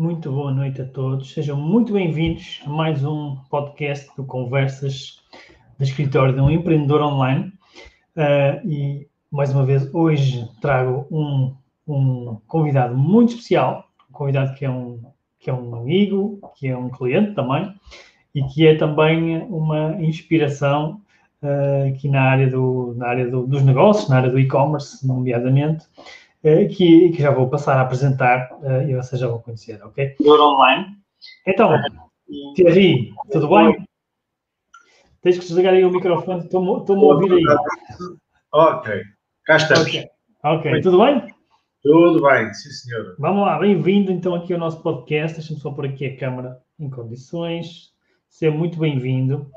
Muito boa noite a todos. Sejam muito bem-vindos a mais um podcast do Conversas de Escritório de um Empreendedor Online. Uh, e mais uma vez, hoje trago um, um convidado muito especial, um convidado que é um, que é um amigo, que é um cliente também, e que é também uma inspiração uh, aqui na área, do, na área do, dos negócios, na área do e-commerce, nomeadamente, que, que, já vou passar a apresentar uh, e vocês já vão conhecer, ok? Por online. Então, Thierry, tudo bem? Tens que desligar aí o microfone, estou-me a ouvir aí. Ok, cá estamos. Ok, okay. tudo bem? Tudo bem, sim senhor. Vamos lá, bem-vindo então aqui ao nosso podcast. Deixa-me só pôr aqui a câmera em condições. Seja muito bem-vindo.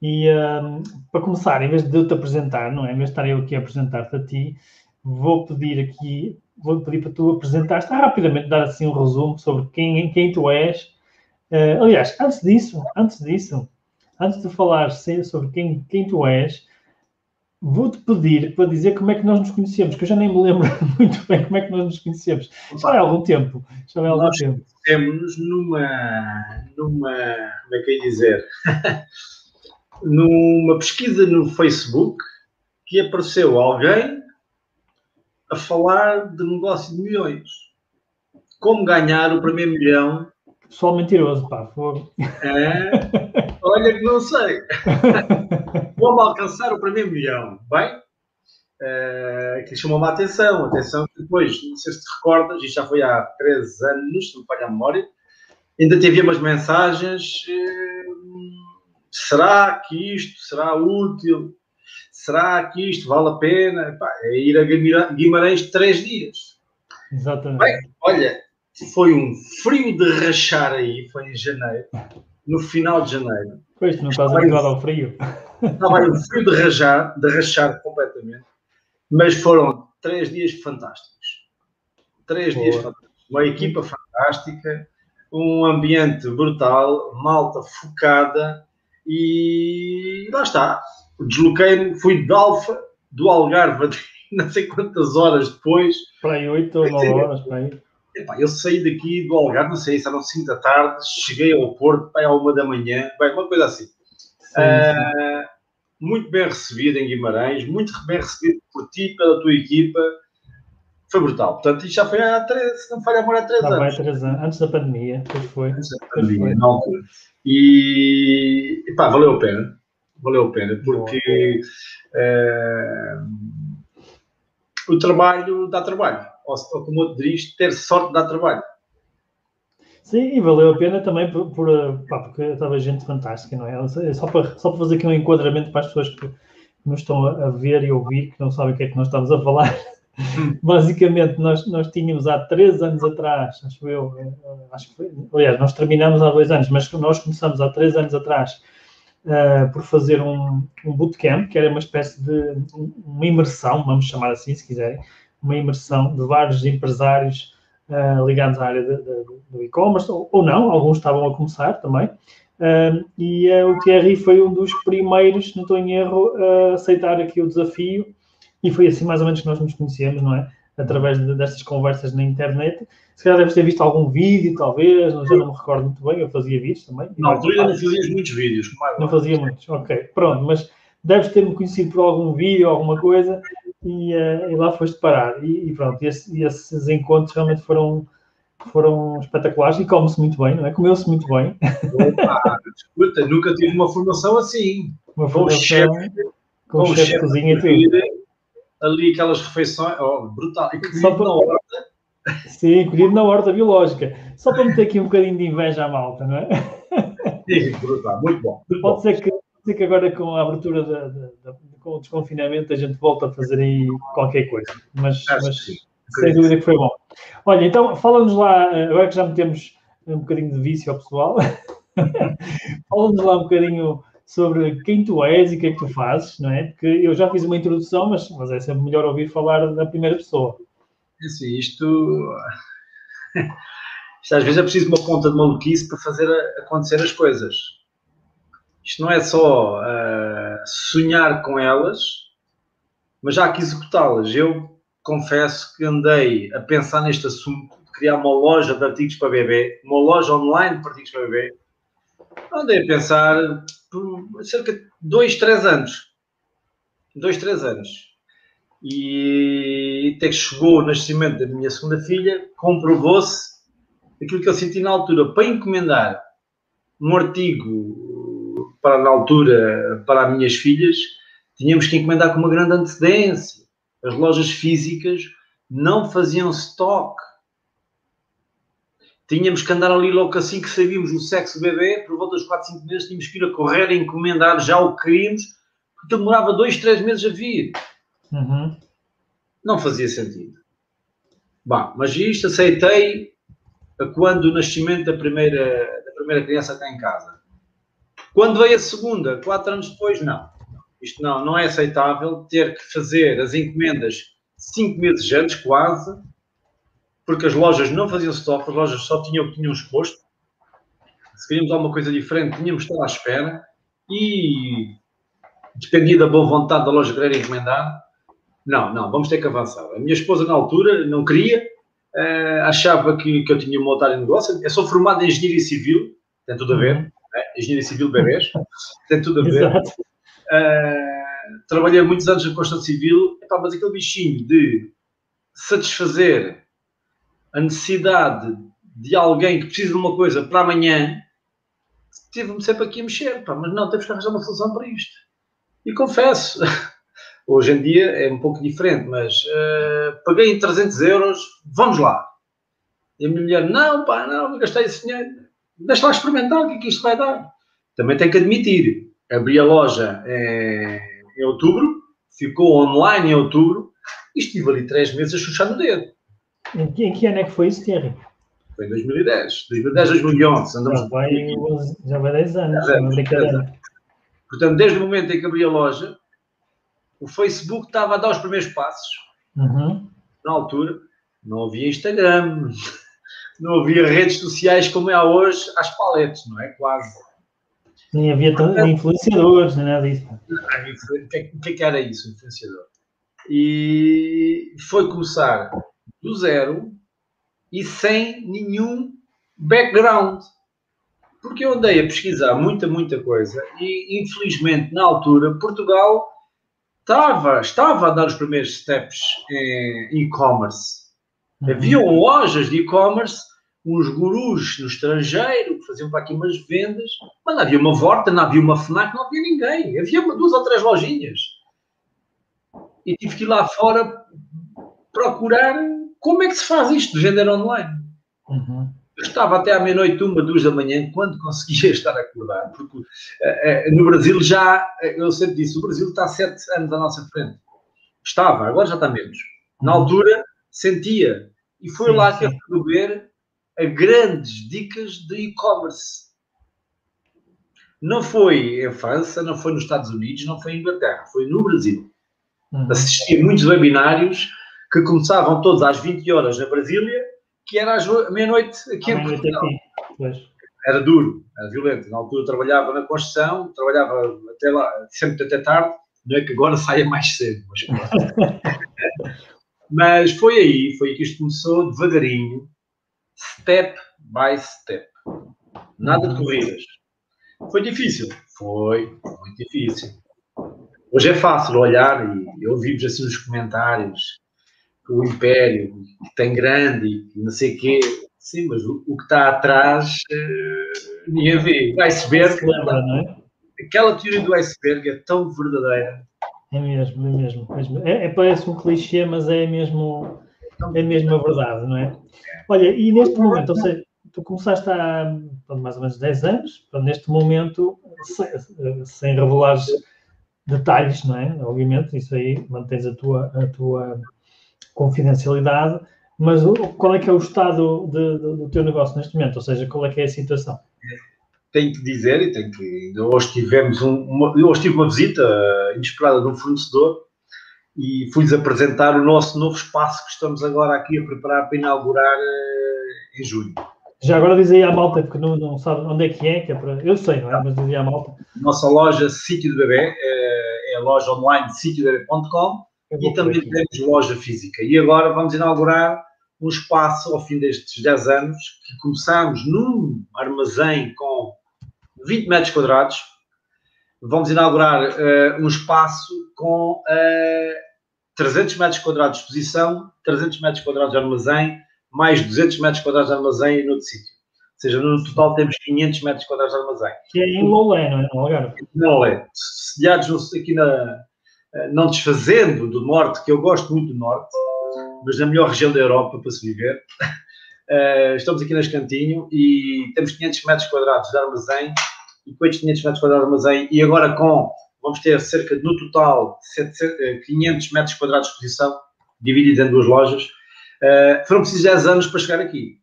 E um, para começar, em vez de eu te apresentar, não é? Em vez de estar eu aqui a apresentar-te a ti, vou pedir aqui, vou pedir para tu apresentares rapidamente, dar assim um resumo sobre quem, quem tu és. Uh, aliás, antes disso, antes disso, antes de falar sobre quem, quem tu és, vou-te pedir para dizer como é que nós nos conhecemos, que eu já nem me lembro muito bem como é que nós nos conhecemos. Já há algum tempo. Já há algum nós tempo. Conhecemos numa, numa, como é que é dizer, numa pesquisa no Facebook que apareceu alguém a falar de negócio de milhões. Como ganhar o primeiro milhão. Pessoal mentiroso, pá, fogo. É, olha que não sei. Como alcançar o primeiro milhão? Bem, uh, que chamou-me a atenção. Atenção que depois, não sei se te recordas, isto já foi há 13 anos, se me falha a memória, ainda te umas mensagens. Uh, será que isto será útil? Será que isto vale a pena? Pá, é ir a Guimarães três dias. Exatamente. Bem, olha, foi um frio de rachar aí, foi em janeiro, no final de janeiro. Pois, não estás habituado ao frio. Estava aí um frio de rachar, de rachar completamente, mas foram três dias fantásticos. Três Boa. dias fantásticos. Uma equipa fantástica, um ambiente brutal, malta focada e lá está desloquei-me, fui de Alfa, do Algarve, não sei quantas horas depois. Para aí, 8 ou 9 horas, para aí. Epá, eu saí daqui do Algarve, não sei se eram 5 da tarde, cheguei ao Porto, pai, à 1 da manhã, bem, uma coisa assim. Sim, uh, sim. Muito bem recebido em Guimarães, muito bem recebido por ti, pela tua equipa. Foi brutal. Portanto, isto já foi há 3, se não falha agora há 3 anos. 3 anos, antes da pandemia, depois foi. Antes da pandemia, na altura. E, epá, valeu a pena valeu a pena, porque uh, o trabalho dá trabalho. Ou, ou como eu diz, ter sorte dá trabalho. Sim, e valeu a pena também por, por pá, porque estava gente fantástica, não é? Só para, só para fazer aqui um enquadramento para as pessoas que nos estão a ver e ouvir, que não sabem o que é que nós estamos a falar. Hum. Basicamente, nós, nós tínhamos há três anos atrás, acho eu, eh, acho que foi, aliás, nós terminamos há dois anos, mas nós começamos há três anos atrás uh, por fazer um, um bootcamp, que era uma espécie de uma imersão, vamos chamar assim, se quiserem, uma imersão de vários empresários uh, ligados à área de, de, do e-commerce, ou, ou, não, alguns estavam a começar também. Uh, e o Thierry foi um dos primeiros, não estou em erro, a aceitar aqui o desafio, e foi assim mais ou menos que nós nos conhecemos, não é? Através de, destas conversas na internet se calhar deves ter visto algum vídeo, talvez, já não me recordo muito bem, eu fazia vídeos também. Na altura não fazias muitos vídeos. Não fazia muitos, ok. Pronto, mas deves ter-me conhecido por algum vídeo, alguma coisa, e, uh, e lá foste parar. E, e pronto, e, esse, esses encontros realmente foram, foram espetaculares e come-se muito bem, não é? Comeu-se muito bem. Opa, escuta, nunca tive uma formação assim. Uma formação com o chefe de cozinha e tudo. Ali aquelas refeições, oh, brutal. E Só para... na hora Sim, colhido na horta biológica. Só para meter aqui um bocadinho de inveja à malta, não é? Sim, brutal, muito bom. Muito pode, bom. Ser que, pode ser que agora com a abertura da, da, da com o desconfinamento a gente volta a fazer aí qualquer coisa. Mas, mas sem dúvida que foi bom. Olha, então fala-nos lá, agora que já metemos um bocadinho de vício ao pessoal, fala-nos lá um bocadinho sobre quem tu és e o que é que tu fazes, não é? Porque eu já fiz uma introdução, mas, mas é sempre melhor ouvir falar da primeira pessoa. É assim, isto, isto às vezes é preciso uma ponta de maluquice para fazer acontecer as coisas. Isto não é só uh, sonhar com elas, mas já que executá-las. Eu confesso que andei a pensar neste assunto de criar uma loja de artigos para bebê, uma loja online de artigos para bebê. Andei a pensar por cerca de dois, três anos. Dois, três anos. E até que chegou o nascimento da minha segunda filha, comprovou-se aquilo que eu senti na altura. Para encomendar um artigo para, na altura, para as minhas filhas, tínhamos que encomendar com uma grande antecedência. As lojas físicas não faziam stock tínhamos que andar ali logo assim que sabíamos o sexo do bebê, por volta dos 4, 5 meses, tínhamos que ir a correr a encomendar já o que queríamos, porque demorava 2, 3 meses a vir. Uhum. Não fazia sentido. Bom, mas isto aceitei quando o nascimento da primeira, da primeira criança cá em casa. Quando veio a segunda, quatro anos depois, não. Isto não, não é aceitável ter que fazer as encomendas cinco meses antes, quase, porque as lojas não faziam stop, as lojas só tinham o que tinham exposto. Se queríamos alguma coisa diferente, tínhamos de estar à espera e dependia da boa vontade da loja querer encomendar. Não, não, vamos ter que avançar. A minha esposa, na altura, não queria, uh, achava que, que eu tinha um montar em negócio. Eu sou formado em engenharia civil, tem tudo a ver, uhum. né? engenharia civil bebês, tem tudo a ver. Uh, trabalhei muitos anos na construção civil, epá, mas aquele bichinho de satisfazer a necessidade de alguém que precisa de uma coisa para amanhã, tive-me sempre aqui a mexer, pá, mas não, temos que arranjar uma solução para isto. E confesso, hoje em dia é um pouco diferente, mas uh, paguei 300 euros, vamos lá. E a minha mulher, não, pá, não, gastei esse dinheiro, deixa lá experimentar o que é que isto vai dar. Também tenho que admitir, abri a loja em, em outubro, ficou online em outubro, e estive ali três meses a chuchar no dedo. Em que, em que ano é que foi isso, Thierry? Foi em 2010. 2010, 2011. Andamos já, vai, já vai 10 anos. É, brincadeira. Portanto, desde o momento em que abri a loja, o Facebook estava a dar os primeiros passos. Uhum. Na altura, não havia Instagram, não havia redes sociais como é hoje, às paletes, não é? Quase. Nem havia influenciadores, nem nada disso. O que, é, que, é que era isso, influenciador? E foi começar do zero e sem nenhum background. Porque eu andei a pesquisar muita, muita coisa e, infelizmente, na altura, Portugal estava, estava a dar os primeiros steps em e-commerce. Uhum. Havia lojas de e-commerce, uns gurus no estrangeiro que faziam para aqui umas vendas, mas não havia uma Vorta, não havia uma FNAC, não havia ninguém. Havia duas ou três lojinhas. E tive que ir lá fora procurar como é que se faz isto de vender online? Uhum. Eu estava até à meia-noite, uma, duas da manhã, quando conseguia estar acordado, porque uh, uh, no Brasil já, eu sempre disse, o Brasil está sete anos à nossa frente. Estava, agora já está menos. Na uhum. altura, sentia. E foi sim, lá sim. que eu fui ver a grandes dicas de e-commerce. Não foi em França, não foi nos Estados Unidos, não foi em Inglaterra, foi no Brasil. Uhum. Assisti a muitos webinários que começavam todos às 20 horas na Brasília, que era às meia-noite aqui em Portugal. Aqui. Era duro, era violento. Na altura trabalhava na construção, trabalhava até lá, sempre até tarde, não é que agora saia mais cedo. Mas, mas foi aí, foi aí que isto começou devagarinho, step by step. Nada de corridas. Foi difícil? Foi, muito difícil. Hoje é fácil olhar e ouvimos assim nos comentários o império tem grande e não sei o quê. Sim, mas o, o que está atrás uh, ninguém vê. O iceberg, lembra, não é? aquela teoria do iceberg é tão verdadeira. É mesmo, é mesmo. mesmo. É, é, parece um clichê, mas é mesmo, é mesmo a verdade, não é? Olha, e neste momento, ou seja, tu começaste há mais ou menos 10 anos, neste momento, sem, sem revelares detalhes, não é? Obviamente, isso aí mantens a tua, a tua confidencialidade, mas qual é que é o estado de, de, do teu negócio neste momento? Ou seja, qual é que é a situação? Tenho que dizer, e tenho que. Hoje tivemos um, uma, hoje tive uma visita inesperada de um fornecedor e fui-lhes apresentar o nosso novo espaço que estamos agora aqui a preparar para inaugurar uh, em junho. Já agora diz aí à malta, porque não, não sabe onde é que é, que é para... eu sei, não é? Mas diz aí à malta. Nossa loja Sítio do Bebê é, é a loja online sitiodebê.com e também temos loja física. E agora vamos inaugurar um espaço ao fim destes 10 anos que começamos num armazém com 20 metros quadrados. Vamos inaugurar uh, um espaço com uh, eh, 300 metros quadrados de exposição, 300 metros quadrados de armazém, mais 200 metros quadrados de armazém no outro sítio. Ou seja, no total temos 500 metros quadrados de armazém. Que é em Lolé, não é? No Algarve. Lolé. Sediados aqui na, não desfazendo do norte, que eu gosto muito do norte, mas na melhor região da Europa para se viver. Uh, estamos aqui nas Cantinho e temos 500 metros quadrados de armazém e com estes 500 metros quadrados de armazém e agora com, vamos ter cerca de, no total, 500 eh, metros quadrados de exposição, divididos em duas lojas. Foram precisos 10 anos para chegar aqui.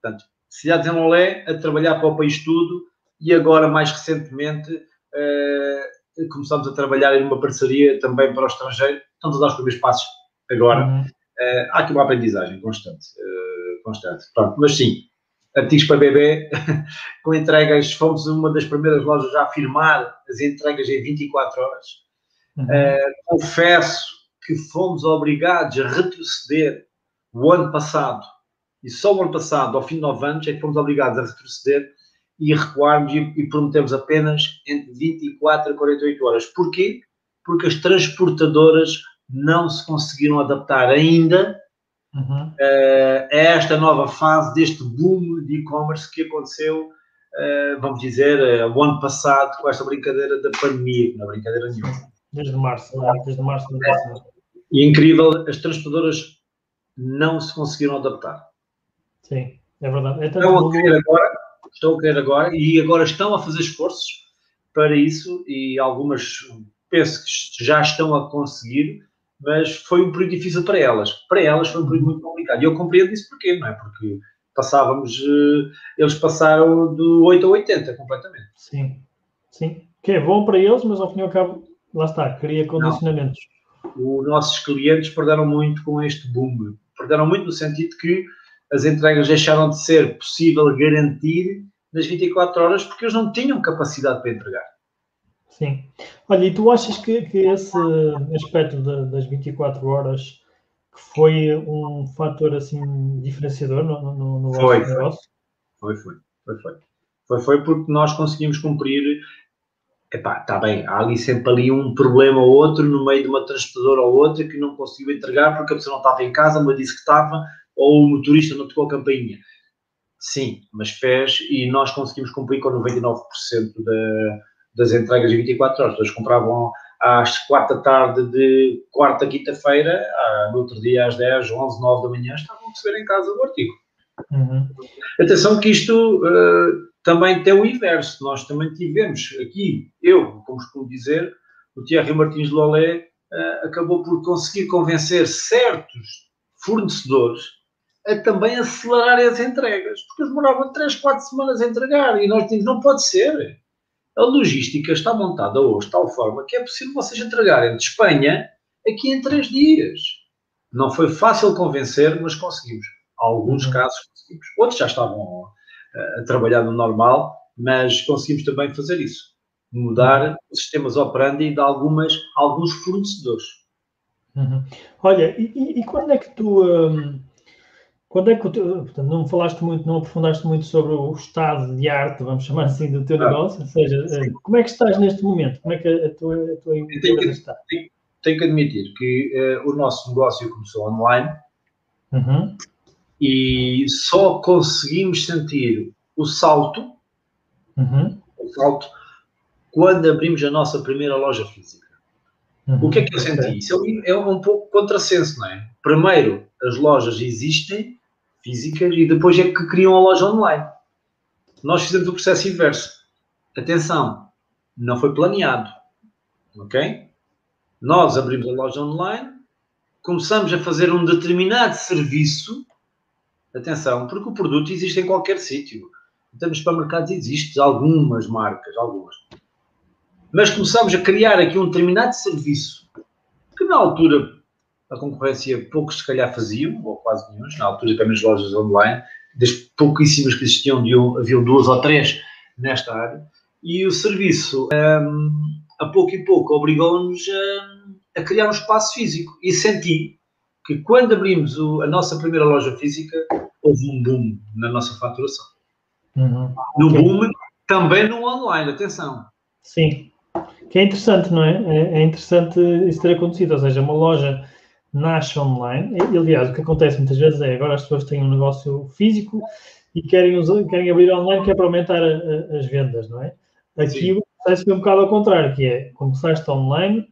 Portanto, cidades em Lolé, a trabalhar para o país todo e agora, mais recentemente, começamos a trabalhar em uma parceria também para o estrangeiro. Estamos a dar os primeiros passos agora. Uhum. Uh, há aqui uma aprendizagem constante. Uh, constante. Pronto, mas sim, artigos para bebê, com entregas, fomos uma das primeiras lojas a afirmar as entregas em 24 horas. Uhum. Uh, confesso que fomos obrigados a retroceder o ano passado, e só o ano passado, ao fim de 9 anos, é que fomos obrigados a retroceder e recuarmos e, e prometemos apenas entre 24 a 48 horas. Porquê? Porque as transportadoras não se conseguiram adaptar ainda uhum. uh, a esta nova fase deste boom de e-commerce que aconteceu, uh, vamos dizer, uh, o ano passado com esta brincadeira da pandemia, não é brincadeira nenhuma. Desde março, não é? desde março. É. E incrível, as transportadoras não se conseguiram adaptar. Sim, é verdade. É estão, a querer agora, estão a querer agora e agora estão a fazer esforços para isso e algumas penso que já estão a conseguir mas foi um período difícil para elas. Para elas foi um período muito complicado. E eu compreendo isso porquê, não é? Porque passávamos, eh, eles passaram do 8 a 80 completamente. Sim, sim. Que é bom para eles, mas ao fim e ao cabo, lá está, cria condicionamentos. Não. Os nossos clientes perderam muito com este boom. Perderam muito no sentido que as entregas deixaram de ser possível garantir nas 24 horas porque eles não tinham capacidade para entregar. Sim. Olha, e tu achas que, que esse aspecto de, das 24 horas que foi um fator assim diferenciador no, no, no foi, negócio? Foi, foi, foi, foi. Foi, foi porque nós conseguimos cumprir. Epá, está bem, há ali sempre ali um problema ou outro no meio de uma transportadora ou outra que não conseguiu entregar porque a pessoa não estava em casa, mas disse que estava, ou o motorista não tocou a campainha. Sim, mas fez e nós conseguimos cumprir com 99% da das entregas de 24 horas. Eles compravam às 4 da tarde de quarta, quinta-feira, no outro dia às 10, 11, 9 da manhã, estavam a receber em casa o artigo. Uhum. Atenção que isto uh, também tem o inverso. Nós também tivemos aqui, eu, como costumo dizer, o Thierry Martins de Lolé uh, acabou por conseguir convencer certos fornecedores a também acelerarem as entregas, porque eles demoravam 3, 4 semanas a entregar e nós dizemos, não pode ser. A logística está montada hoje de tal forma que é possível vocês entregarem de Espanha aqui em três dias. Não foi fácil convencer, mas conseguimos. Alguns uhum. casos conseguimos. Outros já estavam uh, a trabalhar no normal, mas conseguimos também fazer isso. Mudar os sistemas operandi de algumas, alguns fornecedores. Uhum. Olha, e, e, quando é que tu. Um quando é que portanto, não falaste muito, não aprofundaste muito sobre o estado de arte, vamos chamar assim, do teu ah, negócio? Ou seja, sim. Eh, como é que estás neste momento? Como é que a tua, a tua empresa está? Tenho, tenho, que admitir que uh, o nosso negócio começou online uhum. e só conseguimos sentir o salto, uhum. o salto quando abrimos a nossa primeira loja física. Uhum. O que é que eu senti? Isso é, é um pouco contrassenso, não é? Primeiro, as lojas existem, físicas e depois é que criam a loja online. Nós fizemos o processo inverso. Atenção, não foi planeado. Ok? Nós abrimos a loja online, começamos a fazer um determinado serviço. Atenção, porque o produto existe em qualquer sítio. Então, nos supermercados existe algumas marcas, algumas. Mas começamos a criar aqui um determinado serviço que na altura a concorrência poucos se calhar faziam, ou quase nenhum, na altura também as lojas online, das pouquíssimas que existiam, de um, haviam duas ou três nesta área, e o serviço, um, a pouco e pouco, obrigou-nos a, a, criar um espaço físico. E senti que quando abrimos o, a nossa primeira loja física, houve um boom na nossa faturação. Uhum. No okay. boom, também no online, atenção. Sim, que é interessante, não é? é? É interessante isso ter acontecido, ou seja, uma loja nasce online. E, aliás, o que acontece muitas vezes é agora as pessoas têm um negócio físico e querem, usar, querem abrir online que é para aumentar a, a, as vendas, não é? Aqui Sim. o processo foi um bocado ao contrário, que é começaste online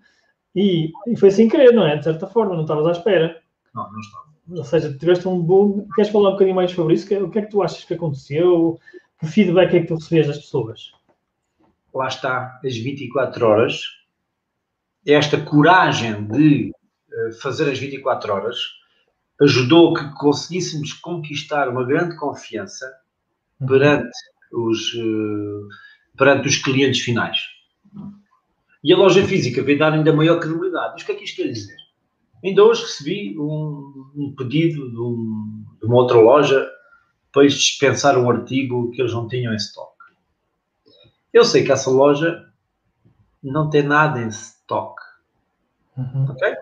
e, e foi sem querer, não é? De certa forma, não estavas à espera. Não, não estava. Ou seja, tiveste um boom. Queres falar um bocadinho mais sobre isso? O que é que tu achas que aconteceu? Que feedback é que tu recebias das pessoas? Lá está, as 24 horas, esta coragem de fazer as 24 horas ajudou que conseguíssemos conquistar uma grande confiança uhum. perante os, uh, perante os clientes finais. E a loja física veio dar ainda maior credibilidade. Mas o que é que isto quer dizer? Ainda hoje recebi um, um pedido de, um, de, uma outra loja para dispensar um artigo que eles não tinham em stock. Eu sei que essa loja não tem nada em stock. Uhum. Ok?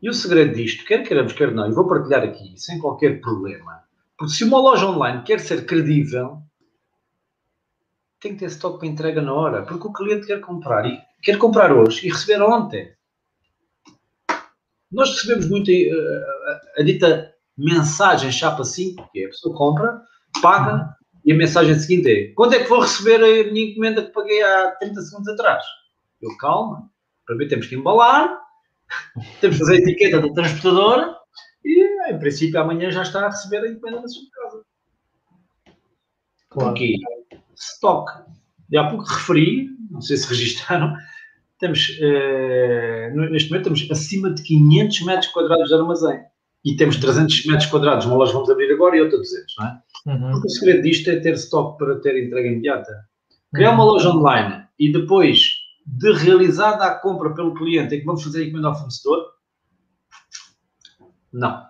E o segredo disto, quer queiramos, quer não, e vou partilhar aqui, sem qualquer problema, porque se uma loja online quer ser credível, tem que ter estoque para entrega na hora, porque o cliente quer comprar e quer comprar hoje e receber ontem. Nós recebemos muito a, eh, a, a dita mensagem chapa 5, que é a pessoa compra, paga e a mensagem seguinte é: quando é que vou receber a minha encomenda que paguei há 30 segundos atrás? Eu, calma, primeiro temos que embalar, temos que fazer a etiqueta do transportador e, em princípio, amanhã já está a receber a encomenda na sua casa. Claro. Porquê? Stock. E há pouco referi, não sei se registaram, temos, uh, neste momento temos acima de 500 metros quadrados de armazém. E temos 300 metros quadrados, uma loja vamos abrir agora e outra 200, não é? Uhum. Porque o segredo disto é ter stock para ter entrega imediata. Criar uhum. uma loja online e depois de realizada a compra pelo cliente, é que vamos fazer a encomenda ao fornecedor? Não.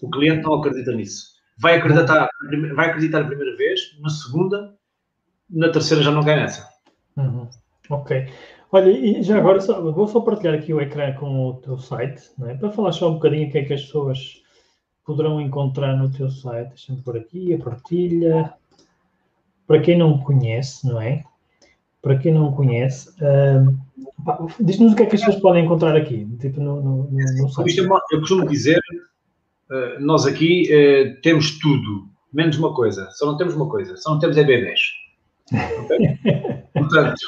O cliente não acredita nisso. Vai acreditar, vai acreditar a primeira vez, na segunda, na terceira já não cai nessa. Uhum. Ok. Olha, e já agora só, vou só partilhar aqui o ecrã com o teu site, é? para falar só um bocadinho o que é que as pessoas poderão encontrar no teu site. Deixa-me por aqui a partilha. Para quem não conhece, não é? Para quem não conhece, uh, diz-nos o que é que as pessoas podem encontrar aqui, tipo no, no, no eu costumo dizer, uh, nós aqui uh, temos tudo, menos uma coisa, só não temos uma coisa, só não temos é bebês. Okay? Portanto,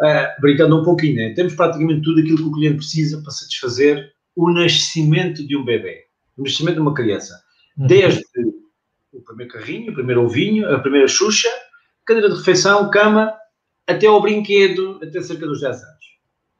uh, brincando um pouquinho, né? temos praticamente tudo aquilo que o cliente precisa para satisfazer o nascimento de um bebê, o nascimento de uma criança. Uhum. Desde o primeiro carrinho, o primeiro ovinho, a primeira xuxa, cadeira de refeição, cama, até ao brinquedo, até cerca dos 10 anos.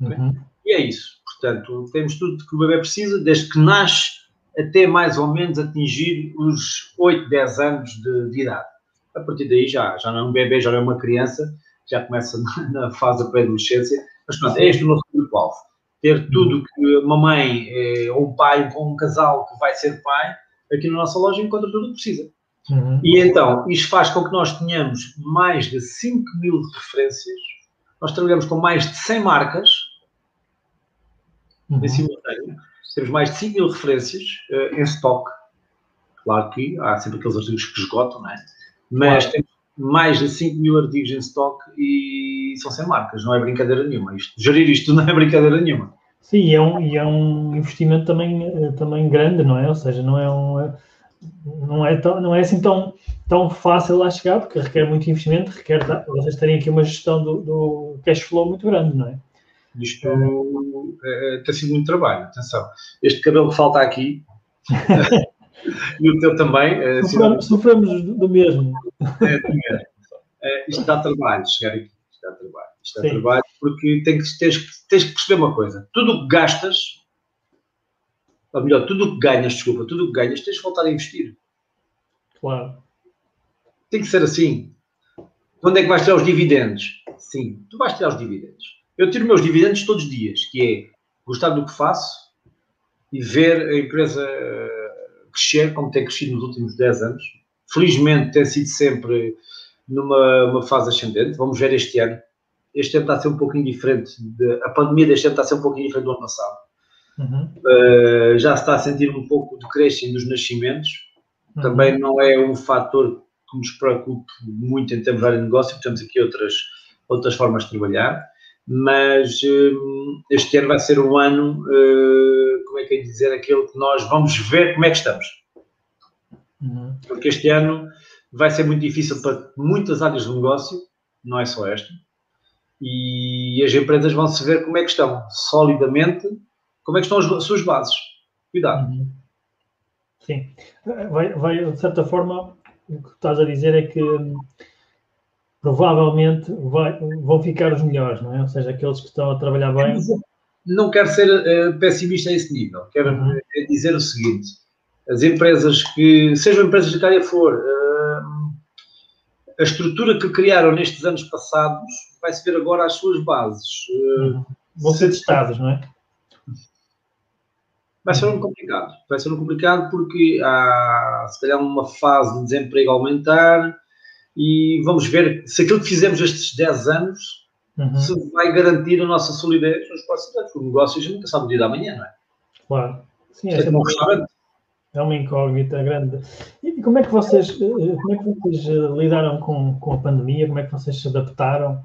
Uhum. E é isso. Portanto, temos tudo que o bebê precisa, desde que nasce até mais ou menos atingir os 8, 10 anos de, de idade. A partir daí já, já não é um bebê, já não é uma criança, já começa na, na fase da pré-adolescência. Mas pronto, é este o nosso público-alvo. Ter tudo uhum. que uma mãe eh, ou um pai ou um casal que vai ser pai, aqui na nossa loja encontra tudo o que precisa. Uhum. E então, isto faz com que nós tenhamos mais de 5 mil referências. Nós trabalhamos com mais de 100 marcas uhum. em simultâneo. Temos mais de 5 mil referências uh, em stock. Claro que há sempre aqueles artigos que esgotam, não é? Mas claro. temos mais de 5 mil artigos em stock e são 100 marcas. Não é brincadeira nenhuma. Isto, gerir isto não é brincadeira nenhuma. Sim, e é um, e é um investimento também, eh, também grande, não é? Ou seja, não é um não é, tão, não é assim tão, tão fácil lá chegar, porque requer muito investimento, requer vocês terem aqui uma gestão do, do cash flow muito grande, não é? Isto é, é, tem sido muito trabalho, atenção. Este cabelo que falta aqui, e o teu também. É, sofremos, sofremos do mesmo. É, do mesmo. É, isto dá trabalho, chegar aqui, isto dá trabalho. Isto é Sim. trabalho, porque tens, tens, tens que perceber uma coisa: tudo o que gastas, ou melhor, tudo o que ganhas, desculpa, tudo o que ganhas, tens que voltar a investir. Claro. Tem que ser assim. Quando é que vais tirar os dividendos? Sim, tu vais tirar os dividendos. Eu tiro meus dividendos todos os dias, que é gostar do que faço e ver a empresa crescer como tem crescido nos últimos 10 anos. Felizmente tem sido sempre numa fase ascendente. Vamos ver este ano. Este ano está a ser um pouquinho diferente. De, a pandemia deste ano está a ser um pouquinho diferente do ano passado. Uhum. Uh, já se está a sentir um pouco de crescimento dos nascimentos. Uhum. Também não é um fator que nos preocupe muito em termos de área de negócio, temos aqui outras, outras formas de trabalhar. Mas uh, este ano vai ser um ano, uh, como é que é dizer, aquele que nós vamos ver como é que estamos. Uhum. Porque este ano vai ser muito difícil para muitas áreas de negócio, não é só esta, e as empresas vão se ver como é que estão, solidamente, como é que estão as, suas bases. Cuidado. Uhum. Sim. Vai, vai, de certa forma, o que estás a dizer é que provavelmente vai, vão ficar os melhores, não é? Ou seja, aqueles que estão a trabalhar bem. Não quero ser uh, pessimista a esse nível. Quero uhum. dizer o seguinte: as empresas que, sejam empresas de que área for, uh, a estrutura que criaram nestes anos passados vai-se ver agora as suas bases. Uh, Vão ser testadas, não é? Vai ser um complicado. Vai ser um complicado porque há, se calhar, uma fase de desemprego aumentar e vamos ver se aquilo que fizemos estes 10 anos uhum. se vai garantir a nossa solidez nos próximos anos. O negócio a gente nunca sabe o dia da manhã, não é? Claro. Sim, é, é um restaurante. É uma incógnita grande. E como é que vocês, eh, como é que vocês eh, lidaram com, com a pandemia? Como é que vocês se adaptaram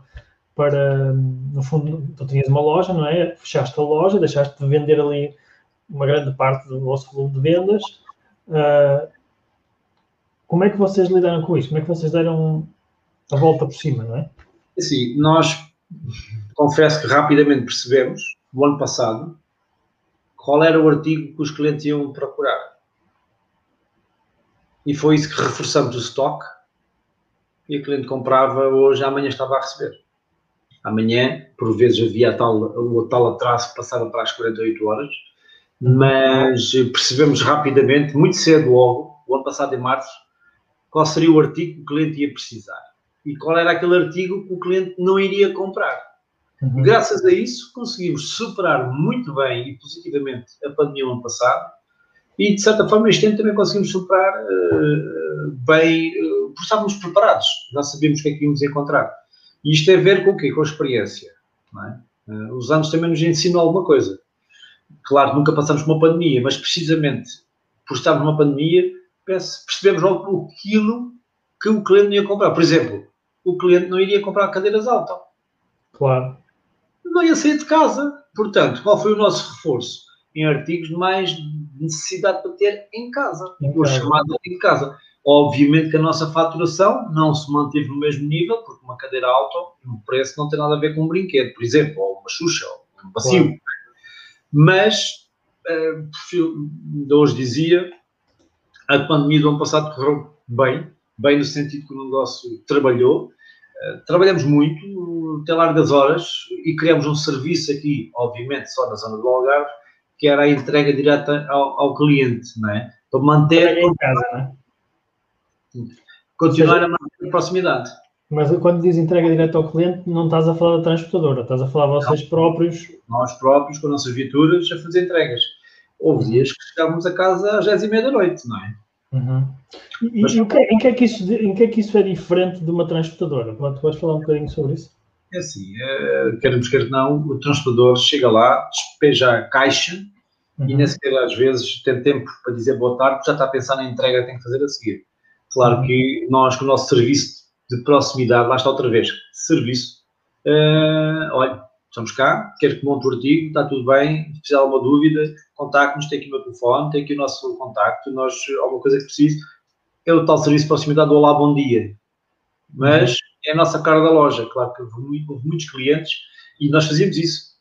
para, no fundo, tu tinhas uma loja, não é? Fechaste a loja, deixaste de vender ali uma grande parte do vosso volume de vendas. Uh, como é que vocês lidaram com isso? Como é que vocês deram a volta por cima, não é? Sim, nós confesso que rapidamente percebemos, no ano passado, qual era o artigo que os clientes iam procurar e foi isso que reforçamos o estoque. E o cliente comprava hoje, amanhã estava a receber. Amanhã, por vezes, havia tal, o tal atraso que passava para as 48 horas, mas percebemos rapidamente, muito cedo logo, o ano passado em março, qual seria o artigo que o cliente ia precisar e qual era aquele artigo que o cliente não iria comprar. Uhum. Graças a isso, conseguimos superar muito bem e positivamente a pandemia no ano passado e de certa forma este ano também conseguimos superar uh, bem, uh, porque estávamos preparados, já sabíamos o que é que íamos encontrar. E isto tem a ver com o quê? Com a experiência. É? Uh, os anos também nos ensinam alguma coisa. Claro, nunca passamos por uma pandemia, mas precisamente por estarmos numa pandemia, percebemos logo aquilo que o cliente não ia comprar. Por exemplo, o cliente não iria comprar cadeiras altas. Claro. Não ia sair de casa. Portanto, qual foi o nosso reforço? Em artigos mais necessidade para ter em casa, o chamado artigo de casa. Obviamente que a nossa faturação não se manteve no mesmo nível, porque uma cadeira alta, o preço não tem nada a ver com um brinquedo, por exemplo, ou uma xuxa, ou um passivo. Claro. Mas, uh, hoje dizia, a pandemia do ano passado correu bem, bem no sentido que o negócio trabalhou. Uh, trabalhamos muito, até largas horas, e criamos um serviço aqui, obviamente só na zona do Algarve, que era a entrega direta ao, ao cliente, não é? Para manter. Em casa, não é? Continuar a manter a proximidade. Mas quando diz entrega direta ao cliente, não estás a falar da transportadora, estás a falar vocês não, próprios. Nós próprios, com as nossas viaturas, a fazer entregas. Houve dias que chegávamos a casa às 10 e meia da noite, não é? Uhum. E, Mas, e que, em, que é que isso, em que é que isso é diferente de uma transportadora? Pode, podes falar um bocadinho sobre isso? É assim, é, queremos quer não, o transportador chega lá, despeja a caixa uhum. e nem sequer às vezes tem tempo para dizer boa tarde, porque já está a pensar na entrega que tem que fazer a seguir. Claro uhum. que nós, com o nosso serviço de proximidade, lá está outra vez, serviço, uh, olha, estamos cá, quero que monte o artigo, está tudo bem, se de alguma dúvida, contacte-nos, tem aqui o meu telefone, tem aqui o nosso contacto, nós, alguma coisa que precise, é o tal serviço de proximidade Olá, bom dia. Mas é a nossa cara da loja. Claro que houve muitos clientes e nós fazíamos isso.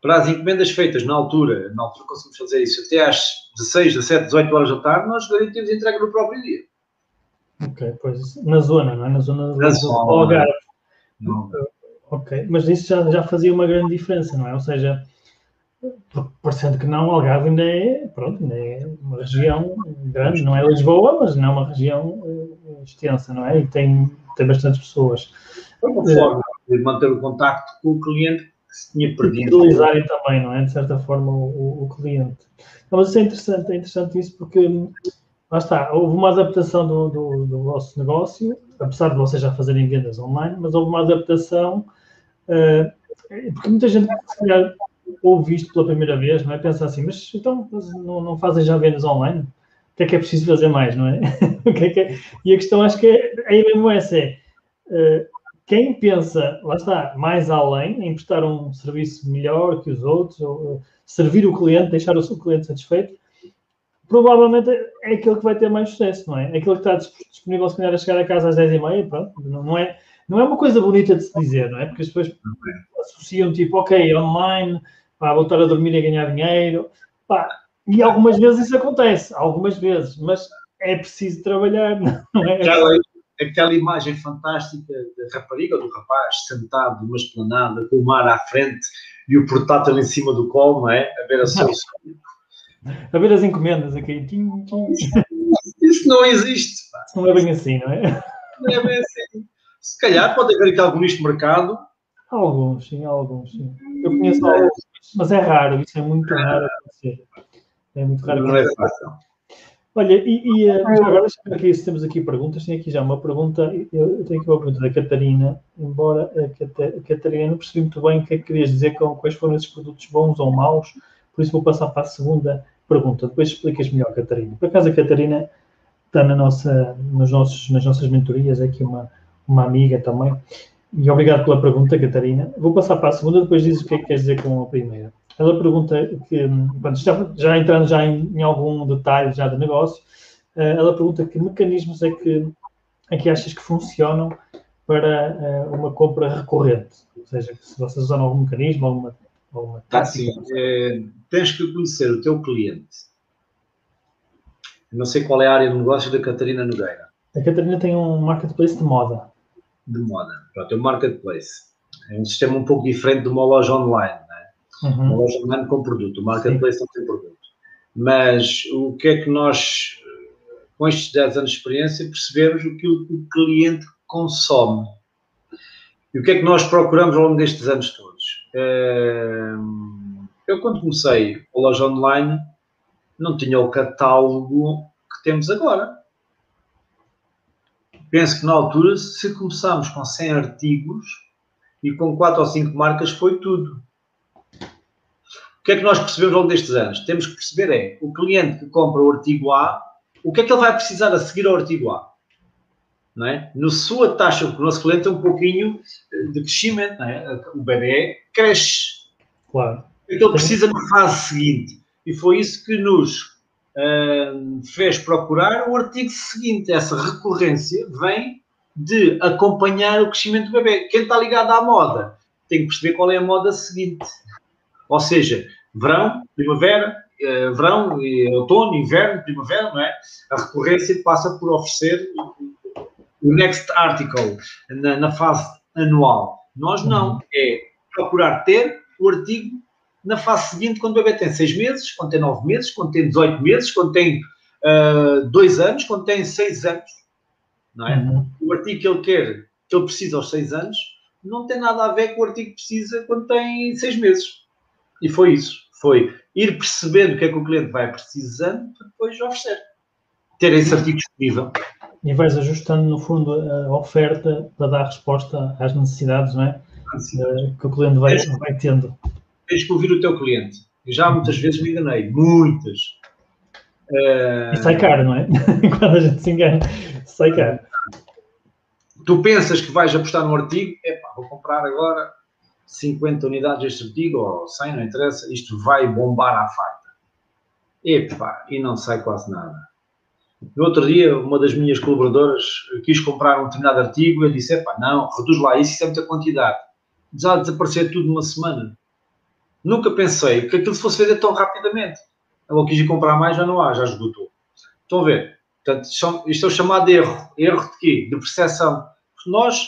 Para as encomendas feitas na altura, na altura conseguimos fazer isso até às 16, 17, 18 horas da tarde, nós garantimos entrega no próprio dia. Ok, pois na zona, não é? Na zona, na zona Algarve. Ok, mas isso já, já fazia uma grande diferença, não é? Ou seja, parecendo que não, Algarve ainda é, pronto, ainda é uma região grande, não é Lisboa, mas não é uma região uh, extensa, não é? E tem, tem bastantes pessoas. É uma forma de manter o contacto com o cliente que se tinha perdido. Utilizarem também, não é? De certa forma, o, o cliente. Então, mas isso é interessante, é interessante isso porque, lá está, houve uma adaptação do, do, do vosso negócio, apesar de vocês já fazerem vendas online, mas houve uma adaptação, uh, porque muita gente, se calhar, ouve isto pela primeira vez, não é? Pensa assim, mas então não, não fazem já vendas online? O que é que é preciso fazer mais, não é? o que é que é? E a questão acho que é, é mesmo essa, é uh, quem pensa, lá está, mais além, em prestar um serviço melhor que os outros, ou, uh, servir o cliente, deixar o seu cliente satisfeito, provavelmente é aquele que vai ter mais sucesso, não é? É aquele que está disponível, se calhar, a chegar a casa às 10h30, pronto, não é, não é uma coisa bonita de se dizer, não é? Porque as pessoas associam tipo, ok, online, pá, voltar a dormir e ganhar dinheiro, pá, e algumas vezes isso acontece, algumas vezes, mas é preciso trabalhar, não é? Aquela, aquela imagem fantástica da rapariga ou do rapaz sentado numa esplanada com o mar à frente e o portátil em cima do colo, não é? A ver a sua A ver as encomendas aqui. Tim, tim. Isso não existe. Pá. Não é bem assim, não é? Não é bem assim. Se calhar pode haver aqui algum nicho de mercado. Alguns, sim, alguns, sim. Eu conheço alguns, mas é raro, isso é muito raro acontecer. É muito raro. Não é fácil. Olha, e, e eh, agora aqui, se temos aqui perguntas, tenho aqui já uma pergunta, eu tenho aqui uma pergunta da Catarina, embora a Catarina não percebi muito bem o que é que querias dizer com quais foram esses produtos bons ou maus, por isso vou passar para a segunda pergunta, depois explicas melhor, Catarina. Por acaso a Catarina está na nossa, nos nossos, nas nossas mentorias, é aqui uma, uma amiga também, e obrigado pela pergunta, Catarina. Vou passar para a segunda, depois dizes o que é que queres dizer com a primeira. Ela pergunta que, já, já entrando já em, em, algum detalhe já do negócio, uh, ela pergunta que mecanismos é que, é que achas que funcionam para uh, uma compra recorrente? Ou seja, se vocês usam algum mecanismo, alguma, alguma tá, tática. Assim, é, tens que conhecer o teu cliente. Não sei qual é a área de negócio da Catarina Nogueira. A Catarina tem um marketplace de moda. De moda. Pronto, é um marketplace. É um sistema um pouco diferente de uma loja online Uhum. Uma loja online com produto, o marketplace não tem produto. Mas o que é que nós, com estes 10 anos de experiência, percebemos o que o cliente consome. E o que é que nós procuramos ao longo destes anos todos? Ehm, eu, quando comecei a loja online, não tinha o catálogo que temos agora. Penso que na altura, se começámos com 100 artigos e com 4 ou 5 marcas, foi tudo. O que é que nós percebemos ao longo destes anos? Temos que perceber é, o cliente que compra o artigo A, o que é que ele vai precisar a seguir ao artigo A? Não é? No sua taxa, o nosso cliente tem um pouquinho de crescimento, é? o BDE cresce. Claro. Então precisa na fase seguinte. E foi isso que nos uh, fez procurar o artigo seguinte. Essa recorrência vem de acompanhar o crescimento do bebê. Quem está ligado à moda tem que perceber qual é a moda seguinte. Ou seja, verão, primavera, eh, verão, outono, inverno, primavera, não é? A recorrência passa por oferecer o next article na, na fase anual. Nós não. Uhum. É procurar ter o artigo na fase seguinte, quando o bebê tem 6 meses, quando tem 9 meses, quando tem 18 meses, quando tem 2 uh, anos, quando tem 6 anos. Não é? Uhum. O artigo que ele quer, que ele precisa aos 6 anos, não tem nada a ver com o artigo que precisa quando tem 6 meses. E foi isso. Foi ir percebendo o que é que o cliente vai precisando para depois oferecer. Ter esse artigo disponível. E vais ajustando, no fundo, a oferta para dar resposta às necessidades, não é? Eh, que o cliente vai, tens, vai tendo. Tens que ouvir o teu cliente. Eu já muitas vezes me enganei. Muitas. Uh... E sai caro, não é? Quando a gente se engana, sai caro. Tu pensas que vais apostar num artigo, epá, vou comprar agora 50 unidades deste artigo, ou 100, não interessa, isto vai bombar à farta. Epá, e não sai quase nada. No outro dia, uma das minhas colaboradoras quis comprar um determinado artigo e eu disse, epá, não, reduz lá isso, isso é muita quantidade. Já desaparecer tudo numa semana. Nunca pensei que aquilo se fosse vender tão rapidamente. Ela quis ir comprar mais, já não há, já esgotou. Estão a ver? Portanto, isto é o chamado erro. Erro de quê? De percepção. Porque nós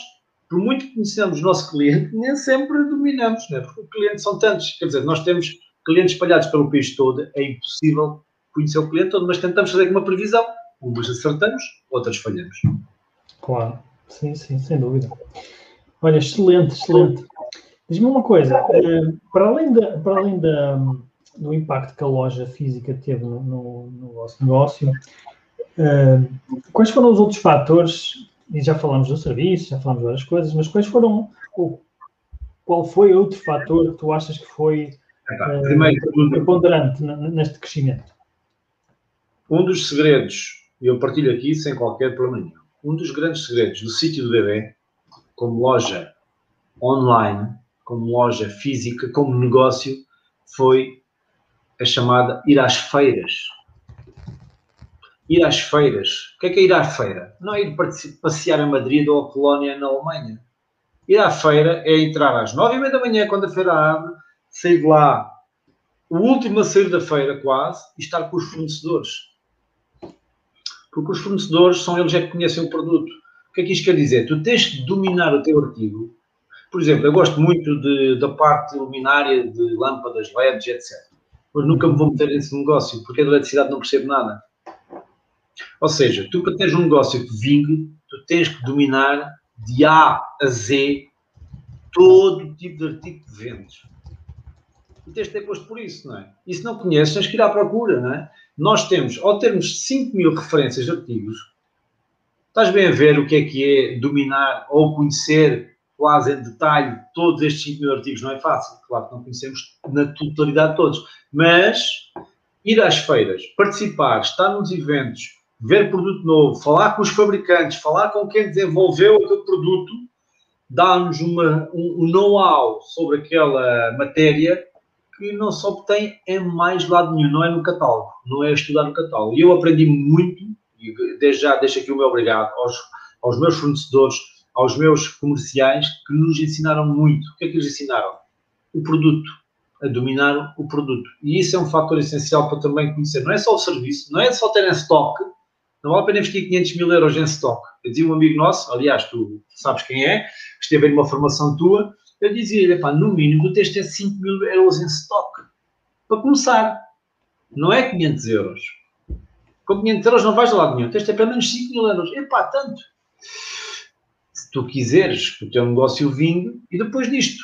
por muito que conhecemos o nosso cliente, nem sempre dominamos, né? porque clientes são tantos. Quer dizer, nós temos clientes espalhados pelo país todo, é impossível conhecer o cliente todo, mas tentamos fazer uma previsão. Umas acertamos, outras falhamos. Claro, sim, sim, sem dúvida. Olha, excelente, excelente. Diz-me uma coisa, eh, para além, da, para além da, do impacto que a loja física teve no, no, no vosso negócio, eh, quais foram os outros fatores e já falamos do serviço, já falamos de várias coisas, mas quais foram, ou, qual foi outro fator que tu achas que foi uh, preponderante neste crescimento? Um dos segredos, e eu partilho aqui sem qualquer problema nenhum, um dos grandes segredos do sítio do bebê, como loja online, como loja física, como negócio, foi a chamada ir às feiras ir às feiras. O que é que é ir à feira? Não é ir passear a Madrid ou a Colónia na Alemanha. Ir à feira é entrar às nove e meia da manhã, quando a feira abre, sair de lá, o último a sair da feira quase, e estar com os fornecedores. Porque os fornecedores são eles é que conhecem o produto. O que é que isto quer dizer? Tu tens que dominar o teu artigo. Por exemplo, eu gosto muito de, da parte luminária de lâmpadas, LEDs, etc. Mas nunca me vou meter nesse negócio, porque a eletricidade não percebo nada. Ou seja, tu para teres um negócio que vingue, tu tens que dominar de A a Z todo tipo de artigo que vendes. E tens de ter posto por isso, não é? E se não conheces, tens que ir à procura, não é? Nós temos, ao termos 5 mil referências de artigos, estás bem a ver o que é que é dominar ou conhecer quase em detalhe todos estes 5 mil artigos, não é fácil. Claro que não conhecemos na totalidade todos, mas ir às feiras, participar, estar nos eventos, ver produto novo, falar com os fabricantes, falar com quem desenvolveu aquele produto, dá-nos um, um know-how sobre aquela matéria que não só obtém em mais lado nenhum, não é no catálogo, não é estudar no catálogo. E eu aprendi muito, e desde já deixo aqui o meu obrigado aos, aos meus fornecedores, aos meus comerciais, que nos ensinaram muito. O que é que eles ensinaram? O produto, a dominar o produto. E isso é um fator essencial para também conhecer. Não é só o serviço, não é só ter em estoque, não vale a pena investir 500 mil euros em stock. Eu dizia um amigo nosso, aliás, tu sabes quem é, esteve numa formação tua, eu dizia-lhe, no mínimo, tens de ter 5 mil euros em stock. Para começar. Não é 500 euros. Com 500 euros não vais a lado nenhum. Tens de ter pelo menos 5 mil euros. Epá, tanto. Se tu quiseres que o teu negócio vingue, e depois disto,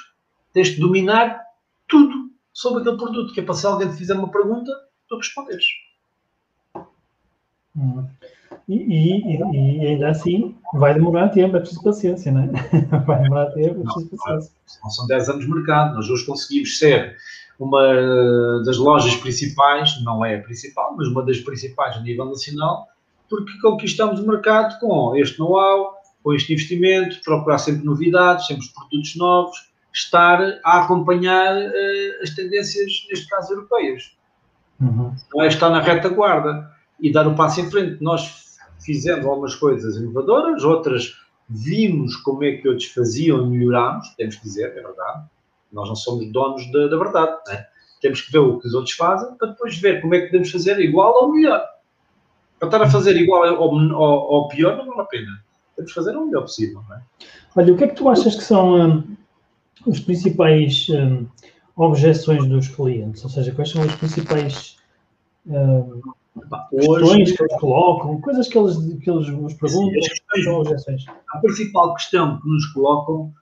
tens de dominar tudo sobre aquele produto, que é para se alguém te fizer uma pergunta, tu responderes. Hum. E, e, e, ainda assim vai demorar tempo, é preciso paciência, não é? Vai demorar tempo, é preciso paciência. Não, são 10 anos de mercado, nós hoje conseguimos ser uma das lojas principais, não é a principal, mas uma das principais a nível nacional, porque conquistamos o mercado com este know-how, com este investimento, procurar sempre novidades, sempre produtos novos, estar a acompanhar uh, as tendências, neste caso, europeias. Uhum. Não é estar na retaguarda e dar o um passo em frente. Nós fizemos algumas coisas inovadoras, outras vimos como é que outros faziam e melhorámos, temos que dizer, é verdade. Nós não somos donos da, da verdade, né? Temos que ver o que os outros fazem para depois ver como é que podemos fazer igual ou melhor. Para estar a fazer igual ou, ou, ou pior não vale a pena. Temos que fazer o melhor possível, não é? Olha, o que é que tu achas que são hum, os principais hum, objeções dos clientes? Ou seja, quais são os principais hum, questões que eles colocam, coisas que eles, que eles nos perguntam, são objeções. A principal questão que nos colocam,